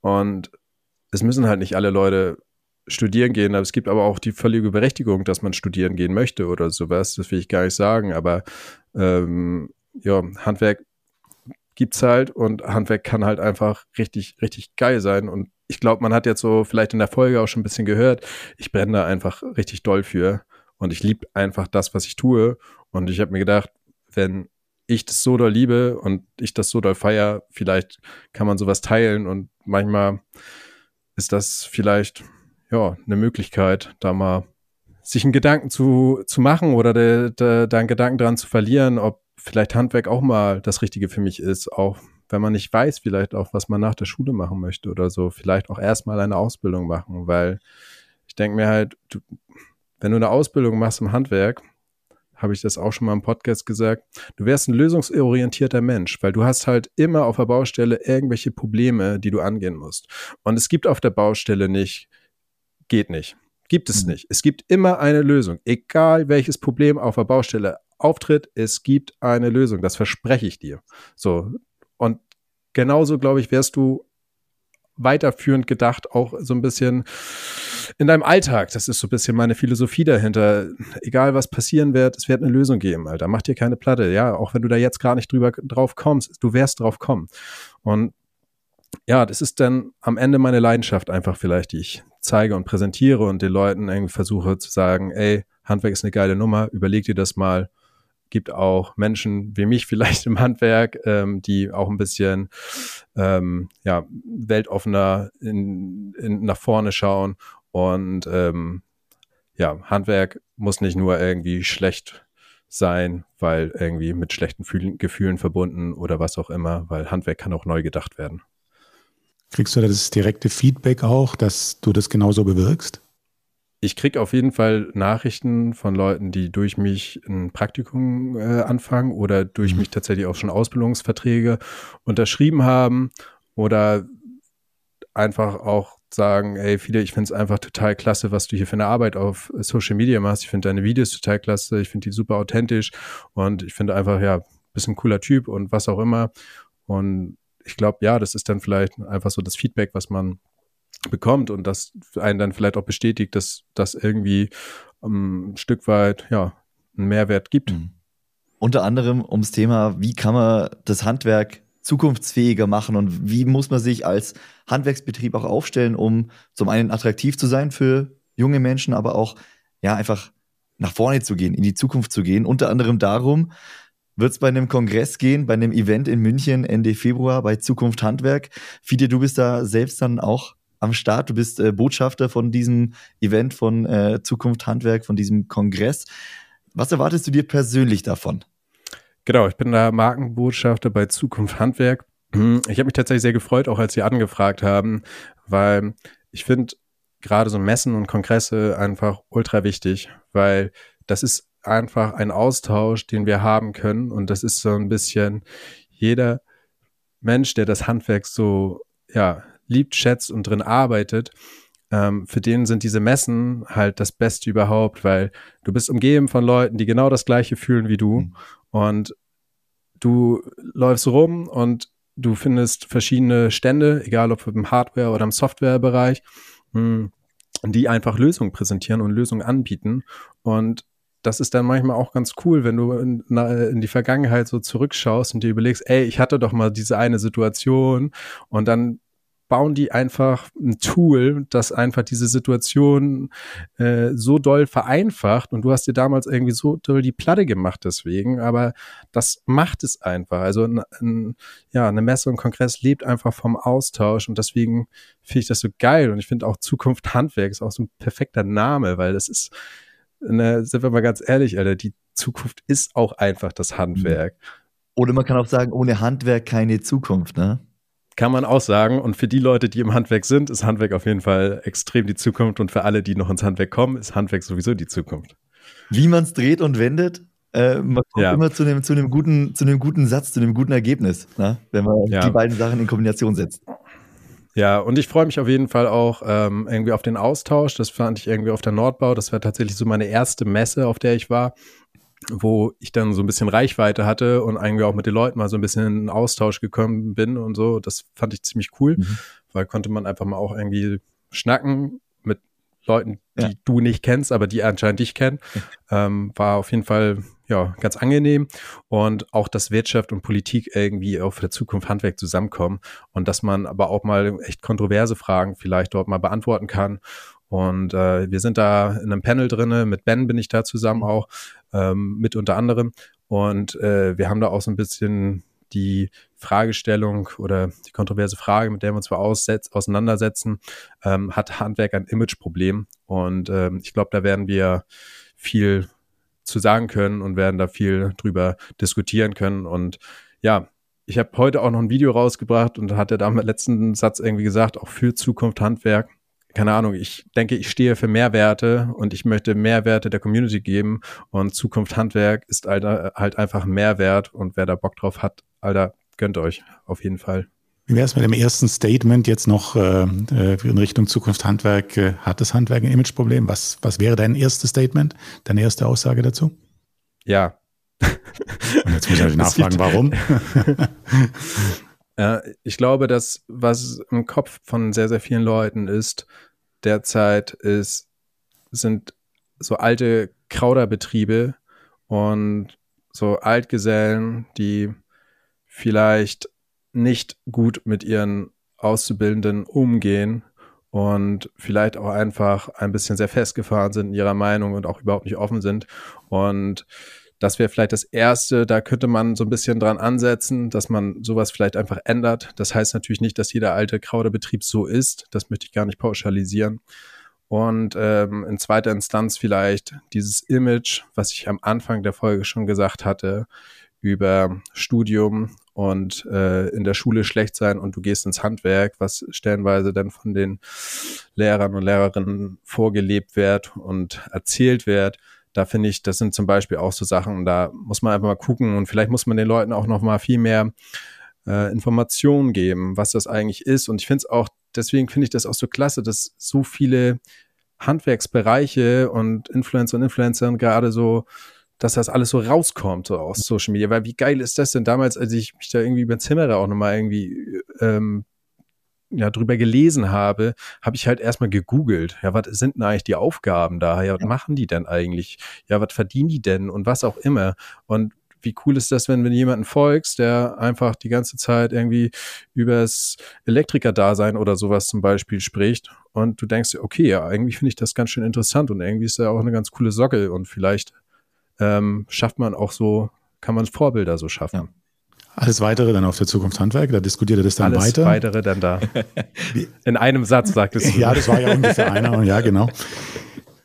Und es müssen halt nicht alle Leute studieren gehen, aber es gibt aber auch die völlige Berechtigung, dass man studieren gehen möchte oder sowas. Das will ich gar nicht sagen, aber ähm, ja, Handwerk gibt's halt und Handwerk kann halt einfach richtig, richtig geil sein. Und ich glaube, man hat jetzt so vielleicht in der Folge auch schon ein bisschen gehört, ich brenne da einfach richtig doll für und ich liebe einfach das, was ich tue. Und ich habe mir gedacht, wenn ich das so doll liebe und ich das so doll feier, vielleicht kann man sowas teilen und manchmal ist das vielleicht ja, eine Möglichkeit, da mal sich einen Gedanken zu, zu machen oder de, de, da einen Gedanken dran zu verlieren, ob vielleicht Handwerk auch mal das Richtige für mich ist, auch wenn man nicht weiß, vielleicht auch, was man nach der Schule machen möchte oder so, vielleicht auch erstmal eine Ausbildung machen, weil ich denke mir halt, du, wenn du eine Ausbildung machst im Handwerk, habe ich das auch schon mal im Podcast gesagt, du wärst ein lösungsorientierter Mensch, weil du hast halt immer auf der Baustelle irgendwelche Probleme, die du angehen musst. Und es gibt auf der Baustelle nicht geht nicht. Gibt es mhm. nicht. Es gibt immer eine Lösung. Egal welches Problem auf der Baustelle auftritt, es gibt eine Lösung, das verspreche ich dir. So. Und genauso, glaube ich, wärst du weiterführend gedacht, auch so ein bisschen in deinem Alltag. Das ist so ein bisschen meine Philosophie dahinter. Egal was passieren wird, es wird eine Lösung geben, Alter. Mach dir keine Platte. Ja, auch wenn du da jetzt gar nicht drüber drauf kommst, du wirst drauf kommen. Und ja, das ist dann am Ende meine Leidenschaft einfach vielleicht, die ich zeige und präsentiere und den Leuten irgendwie versuche zu sagen, ey, Handwerk ist eine geile Nummer, überleg dir das mal. Gibt auch Menschen wie mich vielleicht im Handwerk, ähm, die auch ein bisschen ähm, ja, weltoffener in, in, nach vorne schauen. Und ähm, ja, Handwerk muss nicht nur irgendwie schlecht sein, weil irgendwie mit schlechten Fühlen, Gefühlen verbunden oder was auch immer, weil Handwerk kann auch neu gedacht werden. Kriegst du da das direkte Feedback auch, dass du das genauso bewirkst? Ich kriege auf jeden Fall Nachrichten von Leuten, die durch mich ein Praktikum äh, anfangen oder durch mhm. mich tatsächlich auch schon Ausbildungsverträge unterschrieben haben oder einfach auch sagen, ey, viele, ich finde es einfach total klasse, was du hier für eine Arbeit auf Social Media machst. Ich finde deine Videos total klasse, ich finde die super authentisch und ich finde einfach, ja, bist ein cooler Typ und was auch immer. Und ich glaube, ja, das ist dann vielleicht einfach so das Feedback, was man bekommt und das einen dann vielleicht auch bestätigt, dass das irgendwie um, ein Stück weit, ja, einen Mehrwert gibt. Mhm. Unter anderem ums Thema, wie kann man das Handwerk zukunftsfähiger machen und wie muss man sich als Handwerksbetrieb auch aufstellen, um zum einen attraktiv zu sein für junge Menschen, aber auch ja einfach nach vorne zu gehen, in die Zukunft zu gehen. Unter anderem darum, wird es bei einem Kongress gehen, bei einem Event in München Ende Februar bei Zukunft Handwerk. Fide, du bist da selbst dann auch am Start. Du bist äh, Botschafter von diesem Event von äh, Zukunft Handwerk, von diesem Kongress. Was erwartest du dir persönlich davon? Genau, ich bin da Markenbotschafter bei Zukunft Handwerk. Ich habe mich tatsächlich sehr gefreut, auch als Sie angefragt haben, weil ich finde gerade so Messen und Kongresse einfach ultra wichtig, weil das ist einfach ein Austausch, den wir haben können. Und das ist so ein bisschen jeder Mensch, der das Handwerk so ja, liebt, schätzt und drin arbeitet, ähm, für den sind diese Messen halt das Beste überhaupt, weil du bist umgeben von Leuten, die genau das Gleiche fühlen wie du. Mhm. Und du läufst rum und du findest verschiedene Stände, egal ob im Hardware- oder im Softwarebereich, hm, die einfach Lösungen präsentieren und Lösungen anbieten. Und das ist dann manchmal auch ganz cool, wenn du in, in, die Vergangenheit so zurückschaust und dir überlegst, ey, ich hatte doch mal diese eine Situation und dann bauen die einfach ein Tool, das einfach diese Situation äh, so doll vereinfacht und du hast dir damals irgendwie so doll die Platte gemacht deswegen, aber das macht es einfach. Also ein, ein, ja, eine Messe und Kongress lebt einfach vom Austausch und deswegen finde ich das so geil und ich finde auch Zukunft Handwerk ist auch so ein perfekter Name, weil das ist ne, sind wir mal ganz ehrlich, Alter, die Zukunft ist auch einfach das Handwerk. Oder man kann auch sagen, ohne Handwerk keine Zukunft, ne? Kann man auch sagen. Und für die Leute, die im Handwerk sind, ist Handwerk auf jeden Fall extrem die Zukunft. Und für alle, die noch ins Handwerk kommen, ist Handwerk sowieso die Zukunft. Wie man es dreht und wendet, äh, man kommt ja. immer zu einem, zu, einem guten, zu einem guten Satz, zu einem guten Ergebnis, ne? wenn man ja. die beiden Sachen in Kombination setzt. Ja, und ich freue mich auf jeden Fall auch ähm, irgendwie auf den Austausch. Das fand ich irgendwie auf der Nordbau. Das war tatsächlich so meine erste Messe, auf der ich war, wo ich dann so ein bisschen Reichweite hatte und irgendwie auch mit den Leuten mal so ein bisschen in Austausch gekommen bin und so. Das fand ich ziemlich cool, mhm. weil konnte man einfach mal auch irgendwie schnacken mit Leuten, die ja. du nicht kennst, aber die anscheinend dich kennen. Ähm, war auf jeden Fall ja, ganz angenehm und auch, dass Wirtschaft und Politik irgendwie auf der Zukunft Handwerk zusammenkommen und dass man aber auch mal echt kontroverse Fragen vielleicht dort mal beantworten kann. Und äh, wir sind da in einem Panel drinne, mit Ben bin ich da zusammen auch, ähm, mit unter anderem. Und äh, wir haben da auch so ein bisschen die Fragestellung oder die kontroverse Frage, mit der wir uns zwar auseinandersetzen, ähm, hat Handwerk ein Imageproblem. Und ähm, ich glaube, da werden wir viel zu sagen können und werden da viel drüber diskutieren können. Und ja, ich habe heute auch noch ein Video rausgebracht und hat er da im letzten Satz irgendwie gesagt, auch für Zukunft Handwerk. Keine Ahnung, ich denke, ich stehe für Mehrwerte und ich möchte Mehrwerte der Community geben und Zukunft Handwerk ist Alter, halt einfach Mehrwert und wer da Bock drauf hat, Alter, gönnt euch auf jeden Fall. Wie wäre es mit dem ersten Statement jetzt noch äh, äh, in Richtung Zukunft Handwerk? Äh, hat das Handwerk ein Imageproblem? Was, was wäre dein erstes Statement, deine erste Aussage dazu? Ja, Und jetzt muss ich nachfragen, warum? ich glaube, dass was im Kopf von sehr, sehr vielen Leuten ist, derzeit ist, sind so alte Krauderbetriebe und so Altgesellen, die vielleicht nicht gut mit ihren Auszubildenden umgehen und vielleicht auch einfach ein bisschen sehr festgefahren sind in ihrer Meinung und auch überhaupt nicht offen sind. Und das wäre vielleicht das Erste, da könnte man so ein bisschen dran ansetzen, dass man sowas vielleicht einfach ändert. Das heißt natürlich nicht, dass jeder alte Krauderbetrieb so ist. Das möchte ich gar nicht pauschalisieren. Und ähm, in zweiter Instanz vielleicht dieses Image, was ich am Anfang der Folge schon gesagt hatte, über Studium und äh, in der Schule schlecht sein und du gehst ins Handwerk, was stellenweise dann von den Lehrern und Lehrerinnen vorgelebt wird und erzählt wird. Da finde ich, das sind zum Beispiel auch so Sachen, da muss man einfach mal gucken und vielleicht muss man den Leuten auch noch mal viel mehr äh, Informationen geben, was das eigentlich ist. Und ich finde es auch, deswegen finde ich das auch so klasse, dass so viele Handwerksbereiche und Influencer und Influencern gerade so dass das alles so rauskommt so aus Social Media. Weil wie geil ist das denn damals, als ich mich da irgendwie über Zimmerer auch nochmal irgendwie ähm, ja, drüber gelesen habe, habe ich halt erstmal gegoogelt. Ja, was sind denn eigentlich die Aufgaben da? Ja, was machen die denn eigentlich? Ja, was verdienen die denn? Und was auch immer. Und wie cool ist das, wenn, wenn du jemanden folgst, der einfach die ganze Zeit irgendwie übers Elektriker-Dasein oder sowas zum Beispiel spricht und du denkst, okay, ja, eigentlich finde ich das ganz schön interessant und irgendwie ist er auch eine ganz coole Sockel und vielleicht ähm, schafft man auch so, kann man Vorbilder so schaffen. Ja. Alles weitere dann auf der Zukunft Handwerk, da diskutiert er das dann Alles weiter. Alles weitere dann da. In einem Satz sagtest du. Ja, das war ja ungefähr einer, ja, genau.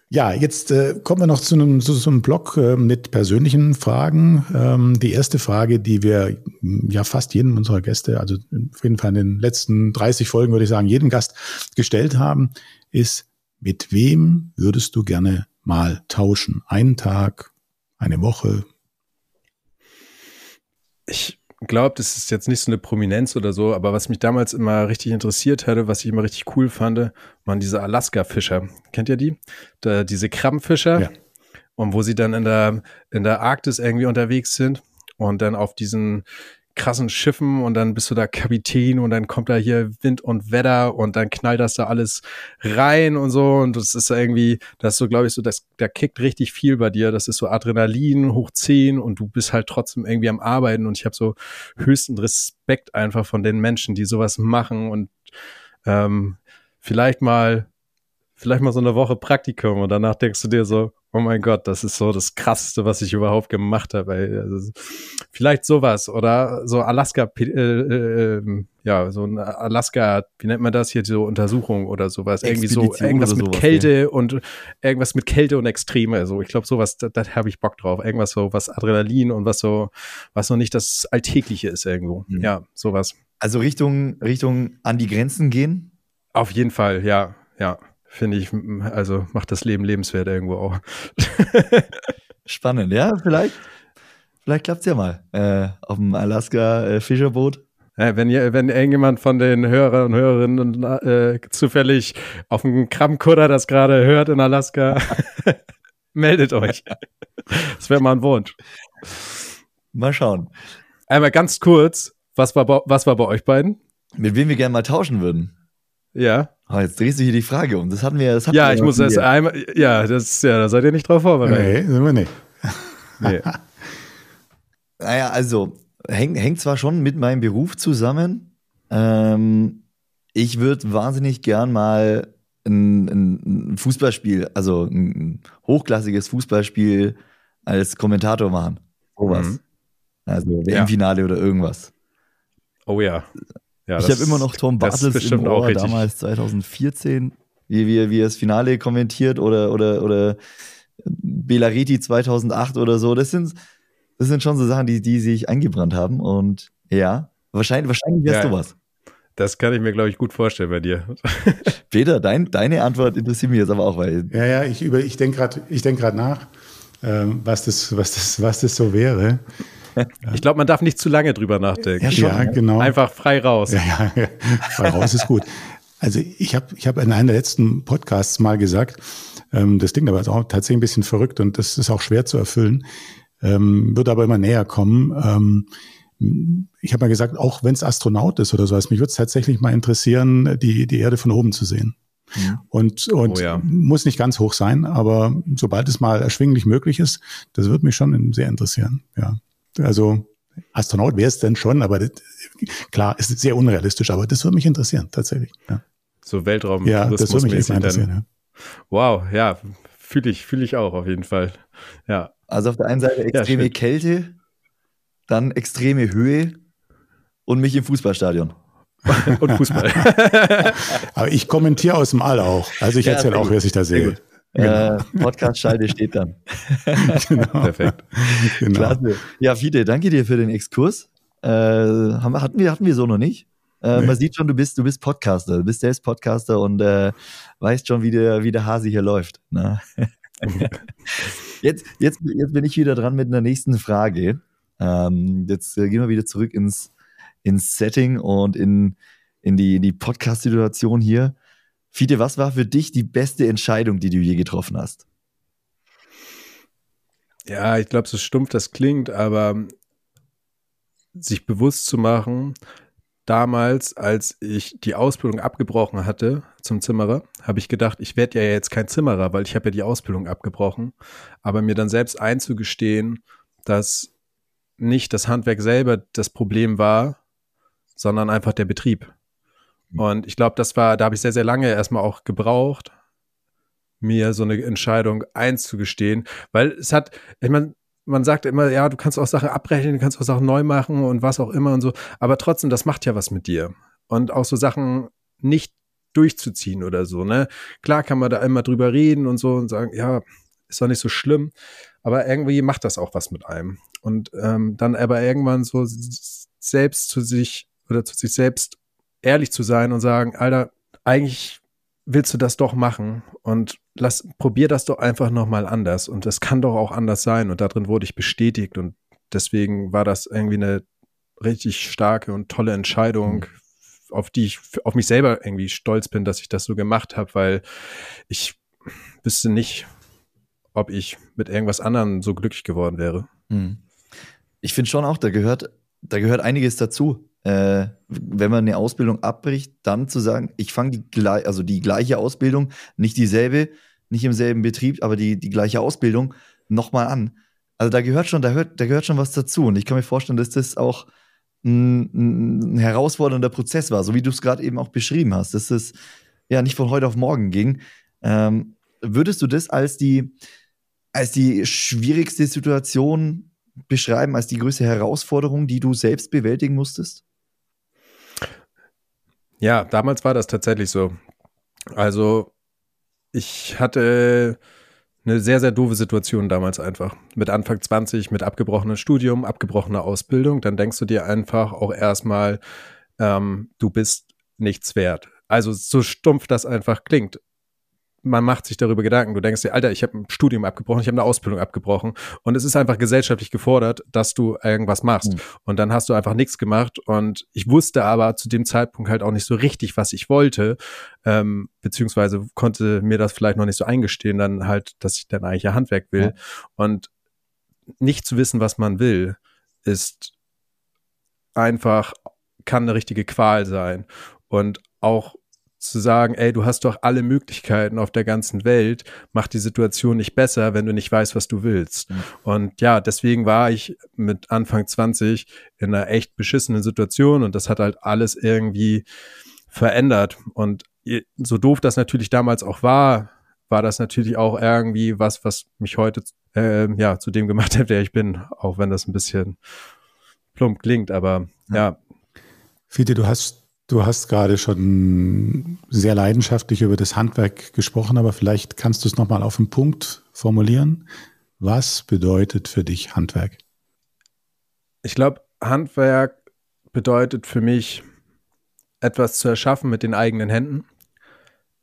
Ja, jetzt äh, kommen wir noch zu einem, zu, so einem Blog äh, mit persönlichen Fragen. Ähm, die erste Frage, die wir ja fast jedem unserer Gäste, also auf jeden Fall in den letzten 30 Folgen würde ich sagen, jedem Gast gestellt haben, ist, mit wem würdest du gerne mal tauschen? Einen Tag, eine Woche? Ich glaube, das ist jetzt nicht so eine Prominenz oder so, aber was mich damals immer richtig interessiert hatte, was ich immer richtig cool fand, waren diese Alaska-Fischer. Kennt ihr die? Da, diese Krabbenfischer. Ja. Und wo sie dann in der, in der Arktis irgendwie unterwegs sind und dann auf diesen krassen Schiffen und dann bist du da Kapitän und dann kommt da hier Wind und Wetter und dann knallt das da alles rein und so. Und das ist irgendwie, das ist so, glaube ich, so, das, da kickt richtig viel bei dir. Das ist so Adrenalin hoch 10 und du bist halt trotzdem irgendwie am Arbeiten. Und ich habe so höchsten Respekt einfach von den Menschen, die sowas machen. Und ähm, vielleicht mal, vielleicht mal so eine Woche Praktikum und danach denkst du dir so, oh mein Gott, das ist so das Krasseste, was ich überhaupt gemacht habe. Also, vielleicht sowas oder so Alaska, äh, äh, ähm, ja, so ein Alaska, wie nennt man das hier, so Untersuchung oder sowas. Irgendwie so, irgendwas mit sowas, Kälte ja. und irgendwas mit Kälte und Extreme. Also ich glaube, sowas, da, da habe ich Bock drauf. Irgendwas so, was Adrenalin und was so, was noch nicht das Alltägliche ist irgendwo. Mhm. Ja, sowas. Also Richtung, Richtung an die Grenzen gehen? Auf jeden Fall, ja, ja finde ich, also macht das Leben lebenswert irgendwo auch. Spannend, ja, vielleicht, vielleicht klappt es ja mal äh, auf dem Alaska-Fischerboot. Äh, wenn, wenn irgendjemand von den Hörern und Hörerinnen äh, zufällig auf dem Krabbenkutter das gerade hört in Alaska, meldet euch. Das wäre mal ein Wunsch. Mal schauen. Einmal ganz kurz, was war, was war bei euch beiden? Mit wem wir gerne mal tauschen würden. Ja. Oh, jetzt drehst du hier die Frage um. Das hatten wir. Das hatten ja, wir ich muss das einmal. Ja, das ja, da seid ihr nicht drauf vorbereitet. Nee, sind wir nicht. nee. naja, also hängt, zwar schon mit meinem Beruf zusammen. Ähm, ich würde wahnsinnig gern mal ein, ein, Fußballspiel, also ein hochklassiges Fußballspiel als Kommentator machen. Sowas. Mhm. Also WM-Finale ja. oder irgendwas. Oh ja. Ja, ich habe immer noch Tom Bartels im Ohr, damals 2014, wie, wie, wie er das Finale kommentiert oder, oder, oder Belariti 2008 oder so. Das sind, das sind schon so Sachen, die, die sich eingebrannt haben. Und ja, wahrscheinlich, wahrscheinlich wärst ja, du was. Das kann ich mir, glaube ich, gut vorstellen bei dir. Peter, dein, deine Antwort interessiert mich jetzt aber auch, weil. Ja, ja, ich, ich denke gerade denk nach, ähm, was, das, was, das, was das so wäre. Ich glaube, man darf nicht zu lange drüber nachdenken. Ja, schon, ja genau. Einfach frei raus. Ja, ja, ja. frei raus ist gut. Also ich habe ich hab in einem der letzten Podcasts mal gesagt, ähm, das klingt aber auch tatsächlich ein bisschen verrückt und das ist auch schwer zu erfüllen. ähm, wird aber immer näher kommen. Ähm, ich habe mal gesagt, auch wenn es Astronaut ist oder sowas, mich würde es tatsächlich mal interessieren, die, die Erde von oben zu sehen. Mhm. Und, und oh ja. muss nicht ganz hoch sein, aber sobald es mal erschwinglich möglich ist, das würde mich schon sehr interessieren. Ja. Also Astronaut wäre es denn schon, aber das, klar, ist sehr unrealistisch, aber das würde mich interessieren, tatsächlich. Ja. So Weltraum. Ja, das würde mich interessieren. Ja. Wow, ja, fühle ich, fühle ich auch auf jeden Fall. Ja. Also auf der einen Seite extreme ja, Kälte, dann extreme Höhe und mich im Fußballstadion. und Fußball. Aber ich kommentiere aus dem All auch. Also ich ja, erzähle auch, wer sich da sehe. Genau. Äh, Podcast-Schalte steht dann. genau. Perfekt. Genau. Klasse. Ja, Fide, danke dir für den Exkurs. Äh, haben, hatten, wir, hatten wir so noch nicht. Äh, nee. Man sieht schon, du bist, du bist Podcaster, du bist selbst Podcaster und äh, weißt schon, wie der, wie der Hase hier läuft. Ne? jetzt, jetzt, jetzt bin ich wieder dran mit einer nächsten Frage. Ähm, jetzt äh, gehen wir wieder zurück ins, ins Setting und in, in die, in die Podcast-Situation hier. Fiete, was war für dich die beste Entscheidung, die du je getroffen hast? Ja, ich glaube, so stumpf das klingt, aber sich bewusst zu machen, damals, als ich die Ausbildung abgebrochen hatte zum Zimmerer, habe ich gedacht, ich werde ja jetzt kein Zimmerer, weil ich habe ja die Ausbildung abgebrochen. Aber mir dann selbst einzugestehen, dass nicht das Handwerk selber das Problem war, sondern einfach der Betrieb. Und ich glaube, das war, da habe ich sehr, sehr lange erstmal auch gebraucht, mir so eine Entscheidung einzugestehen, weil es hat, ich meine, man sagt immer, ja, du kannst auch Sachen abrechnen, du kannst auch Sachen neu machen und was auch immer und so, aber trotzdem, das macht ja was mit dir. Und auch so Sachen nicht durchzuziehen oder so, ne? Klar kann man da immer drüber reden und so und sagen, ja, ist doch nicht so schlimm, aber irgendwie macht das auch was mit einem. Und ähm, dann aber irgendwann so selbst zu sich oder zu sich selbst ehrlich zu sein und sagen, Alter, eigentlich willst du das doch machen und lass, probier das doch einfach nochmal anders und das kann doch auch anders sein und darin wurde ich bestätigt und deswegen war das irgendwie eine richtig starke und tolle Entscheidung, mhm. auf die ich auf mich selber irgendwie stolz bin, dass ich das so gemacht habe, weil ich wüsste nicht, ob ich mit irgendwas anderem so glücklich geworden wäre. Mhm. Ich finde schon auch, da gehört, da gehört einiges dazu äh, wenn man eine Ausbildung abbricht, dann zu sagen, ich fange die, also die gleiche Ausbildung, nicht dieselbe, nicht im selben Betrieb, aber die, die gleiche Ausbildung nochmal an. Also da gehört schon, da, hört, da gehört schon was dazu. Und ich kann mir vorstellen, dass das auch ein, ein herausfordernder Prozess war, so wie du es gerade eben auch beschrieben hast, dass es ja nicht von heute auf morgen ging. Ähm, würdest du das als die, als die schwierigste Situation beschreiben, als die größte Herausforderung, die du selbst bewältigen musstest? Ja, damals war das tatsächlich so. Also ich hatte eine sehr, sehr doofe Situation damals einfach. Mit Anfang 20, mit abgebrochenem Studium, abgebrochener Ausbildung, dann denkst du dir einfach auch erstmal, ähm, du bist nichts wert. Also so stumpf das einfach klingt man macht sich darüber Gedanken. Du denkst dir, Alter, ich habe ein Studium abgebrochen, ich habe eine Ausbildung abgebrochen und es ist einfach gesellschaftlich gefordert, dass du irgendwas machst. Mhm. Und dann hast du einfach nichts gemacht und ich wusste aber zu dem Zeitpunkt halt auch nicht so richtig, was ich wollte, ähm, beziehungsweise konnte mir das vielleicht noch nicht so eingestehen, dann halt, dass ich dann eigentlich ja Handwerk will. Ja. Und nicht zu wissen, was man will, ist einfach, kann eine richtige Qual sein. Und auch zu sagen, ey, du hast doch alle Möglichkeiten auf der ganzen Welt, macht die Situation nicht besser, wenn du nicht weißt, was du willst. Mhm. Und ja, deswegen war ich mit Anfang 20 in einer echt beschissenen Situation und das hat halt alles irgendwie verändert. Und so doof das natürlich damals auch war, war das natürlich auch irgendwie was, was mich heute äh, ja zu dem gemacht hat, der ich bin, auch wenn das ein bisschen plump klingt, aber ja. ja. Fiete, du hast Du hast gerade schon sehr leidenschaftlich über das Handwerk gesprochen, aber vielleicht kannst du es nochmal auf den Punkt formulieren. Was bedeutet für dich Handwerk? Ich glaube, Handwerk bedeutet für mich, etwas zu erschaffen mit den eigenen Händen,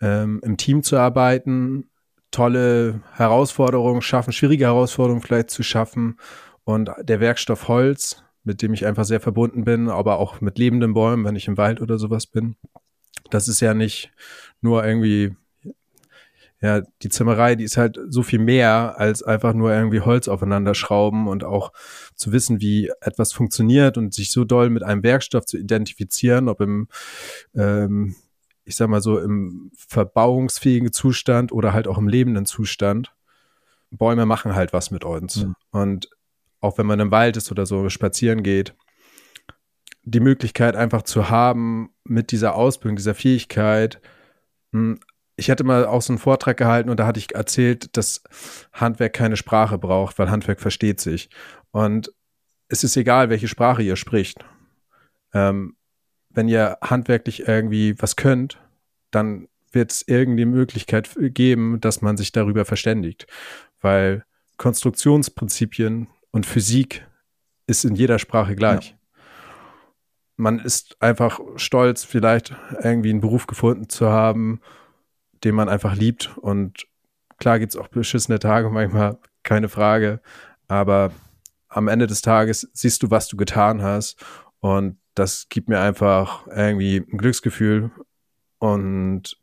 ähm, im Team zu arbeiten, tolle Herausforderungen schaffen, schwierige Herausforderungen vielleicht zu schaffen. Und der Werkstoff Holz mit dem ich einfach sehr verbunden bin, aber auch mit lebenden Bäumen, wenn ich im Wald oder sowas bin. Das ist ja nicht nur irgendwie ja, die Zimmerei, die ist halt so viel mehr als einfach nur irgendwie Holz aufeinander schrauben und auch zu wissen, wie etwas funktioniert und sich so doll mit einem Werkstoff zu identifizieren, ob im, ähm, ich sag mal so, im verbauungsfähigen Zustand oder halt auch im lebenden Zustand. Bäume machen halt was mit uns. Mhm. Und auch wenn man im Wald ist oder so spazieren geht, die Möglichkeit einfach zu haben, mit dieser Ausbildung, dieser Fähigkeit, hm, ich hatte mal auch so einen Vortrag gehalten und da hatte ich erzählt, dass Handwerk keine Sprache braucht, weil Handwerk versteht sich. Und es ist egal, welche Sprache ihr spricht. Ähm, wenn ihr handwerklich irgendwie was könnt, dann wird es irgendwie Möglichkeit geben, dass man sich darüber verständigt. Weil Konstruktionsprinzipien und Physik ist in jeder Sprache gleich. Ja. Man ist einfach stolz, vielleicht irgendwie einen Beruf gefunden zu haben, den man einfach liebt. Und klar gibt es auch beschissene Tage manchmal, keine Frage. Aber am Ende des Tages siehst du, was du getan hast. Und das gibt mir einfach irgendwie ein Glücksgefühl. Und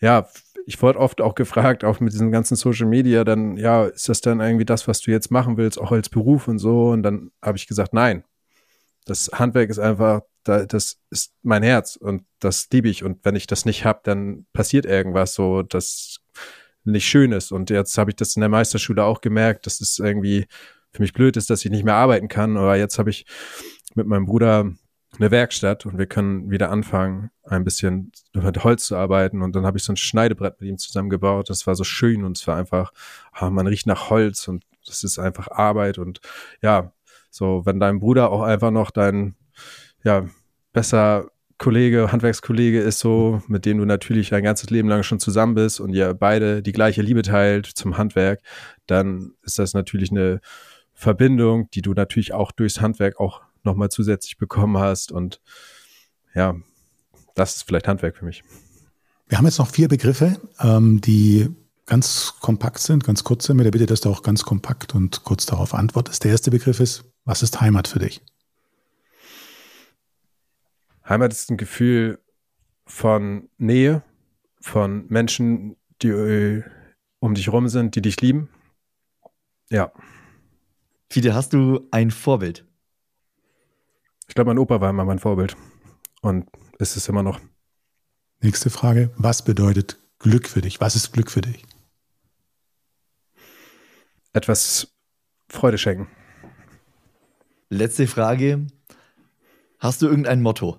ja, ich wurde oft auch gefragt, auch mit diesen ganzen Social Media, dann, ja, ist das dann irgendwie das, was du jetzt machen willst, auch als Beruf und so? Und dann habe ich gesagt, nein. Das Handwerk ist einfach da, das ist mein Herz und das liebe ich. Und wenn ich das nicht habe, dann passiert irgendwas so, das nicht schön ist. Und jetzt habe ich das in der Meisterschule auch gemerkt, dass es irgendwie für mich blöd ist, dass ich nicht mehr arbeiten kann. Aber jetzt habe ich mit meinem Bruder eine Werkstatt und wir können wieder anfangen, ein bisschen mit Holz zu arbeiten. Und dann habe ich so ein Schneidebrett mit ihm zusammengebaut. Das war so schön und es war einfach, ah, man riecht nach Holz und das ist einfach Arbeit. Und ja, so, wenn dein Bruder auch einfach noch dein ja, besser Kollege, Handwerkskollege ist so, mit dem du natürlich dein ganzes Leben lang schon zusammen bist und ihr beide die gleiche Liebe teilt zum Handwerk, dann ist das natürlich eine Verbindung, die du natürlich auch durchs Handwerk auch nochmal zusätzlich bekommen hast. Und ja, das ist vielleicht Handwerk für mich. Wir haben jetzt noch vier Begriffe, ähm, die ganz kompakt sind, ganz kurz sind, mit der Bitte, dass du auch ganz kompakt und kurz darauf antwortest. Der erste Begriff ist, was ist Heimat für dich? Heimat ist ein Gefühl von Nähe, von Menschen, die äh, um dich rum sind, die dich lieben. Ja. Fide, hast du ein Vorbild? Ich glaube, mein Opa war immer mein Vorbild. Und ist es immer noch. Nächste Frage. Was bedeutet Glück für dich? Was ist Glück für dich? Etwas Freude schenken. Letzte Frage. Hast du irgendein Motto?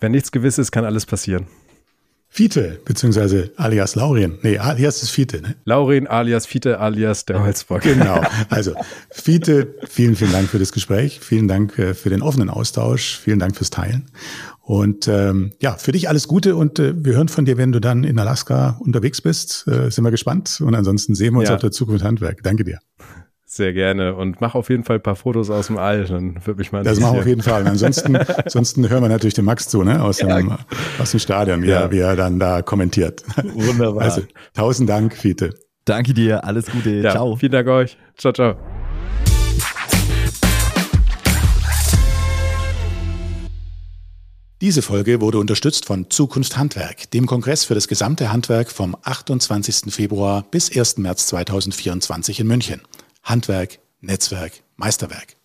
Wenn nichts gewiss ist, kann alles passieren. Fiete, beziehungsweise alias Laurien. Nee, alias ist Fiete, ne? Laurien alias Fiete alias der Holzbock. Genau. Also, Fiete, vielen, vielen Dank für das Gespräch. Vielen Dank äh, für den offenen Austausch. Vielen Dank fürs Teilen. Und ähm, ja, für dich alles Gute und äh, wir hören von dir, wenn du dann in Alaska unterwegs bist. Äh, sind wir gespannt. Und ansonsten sehen wir uns ja. auf der Zukunft Handwerk. Danke dir. Sehr gerne und mach auf jeden Fall ein paar Fotos aus dem All, dann würde mich mal Das machen wir auf jeden Fall. Und ansonsten, ansonsten hören wir natürlich den Max zu, ne? Aus, ja. dem, aus dem Stadion, wie, ja. er, wie er dann da kommentiert. Wunderbar. Also, tausend Dank, Fiete. Danke dir, alles Gute. Ja, ciao. Vielen Dank euch. Ciao, ciao. Diese Folge wurde unterstützt von Zukunft Handwerk, dem Kongress für das gesamte Handwerk vom 28. Februar bis 1. März 2024 in München. Handwerk, Netzwerk, Meisterwerk.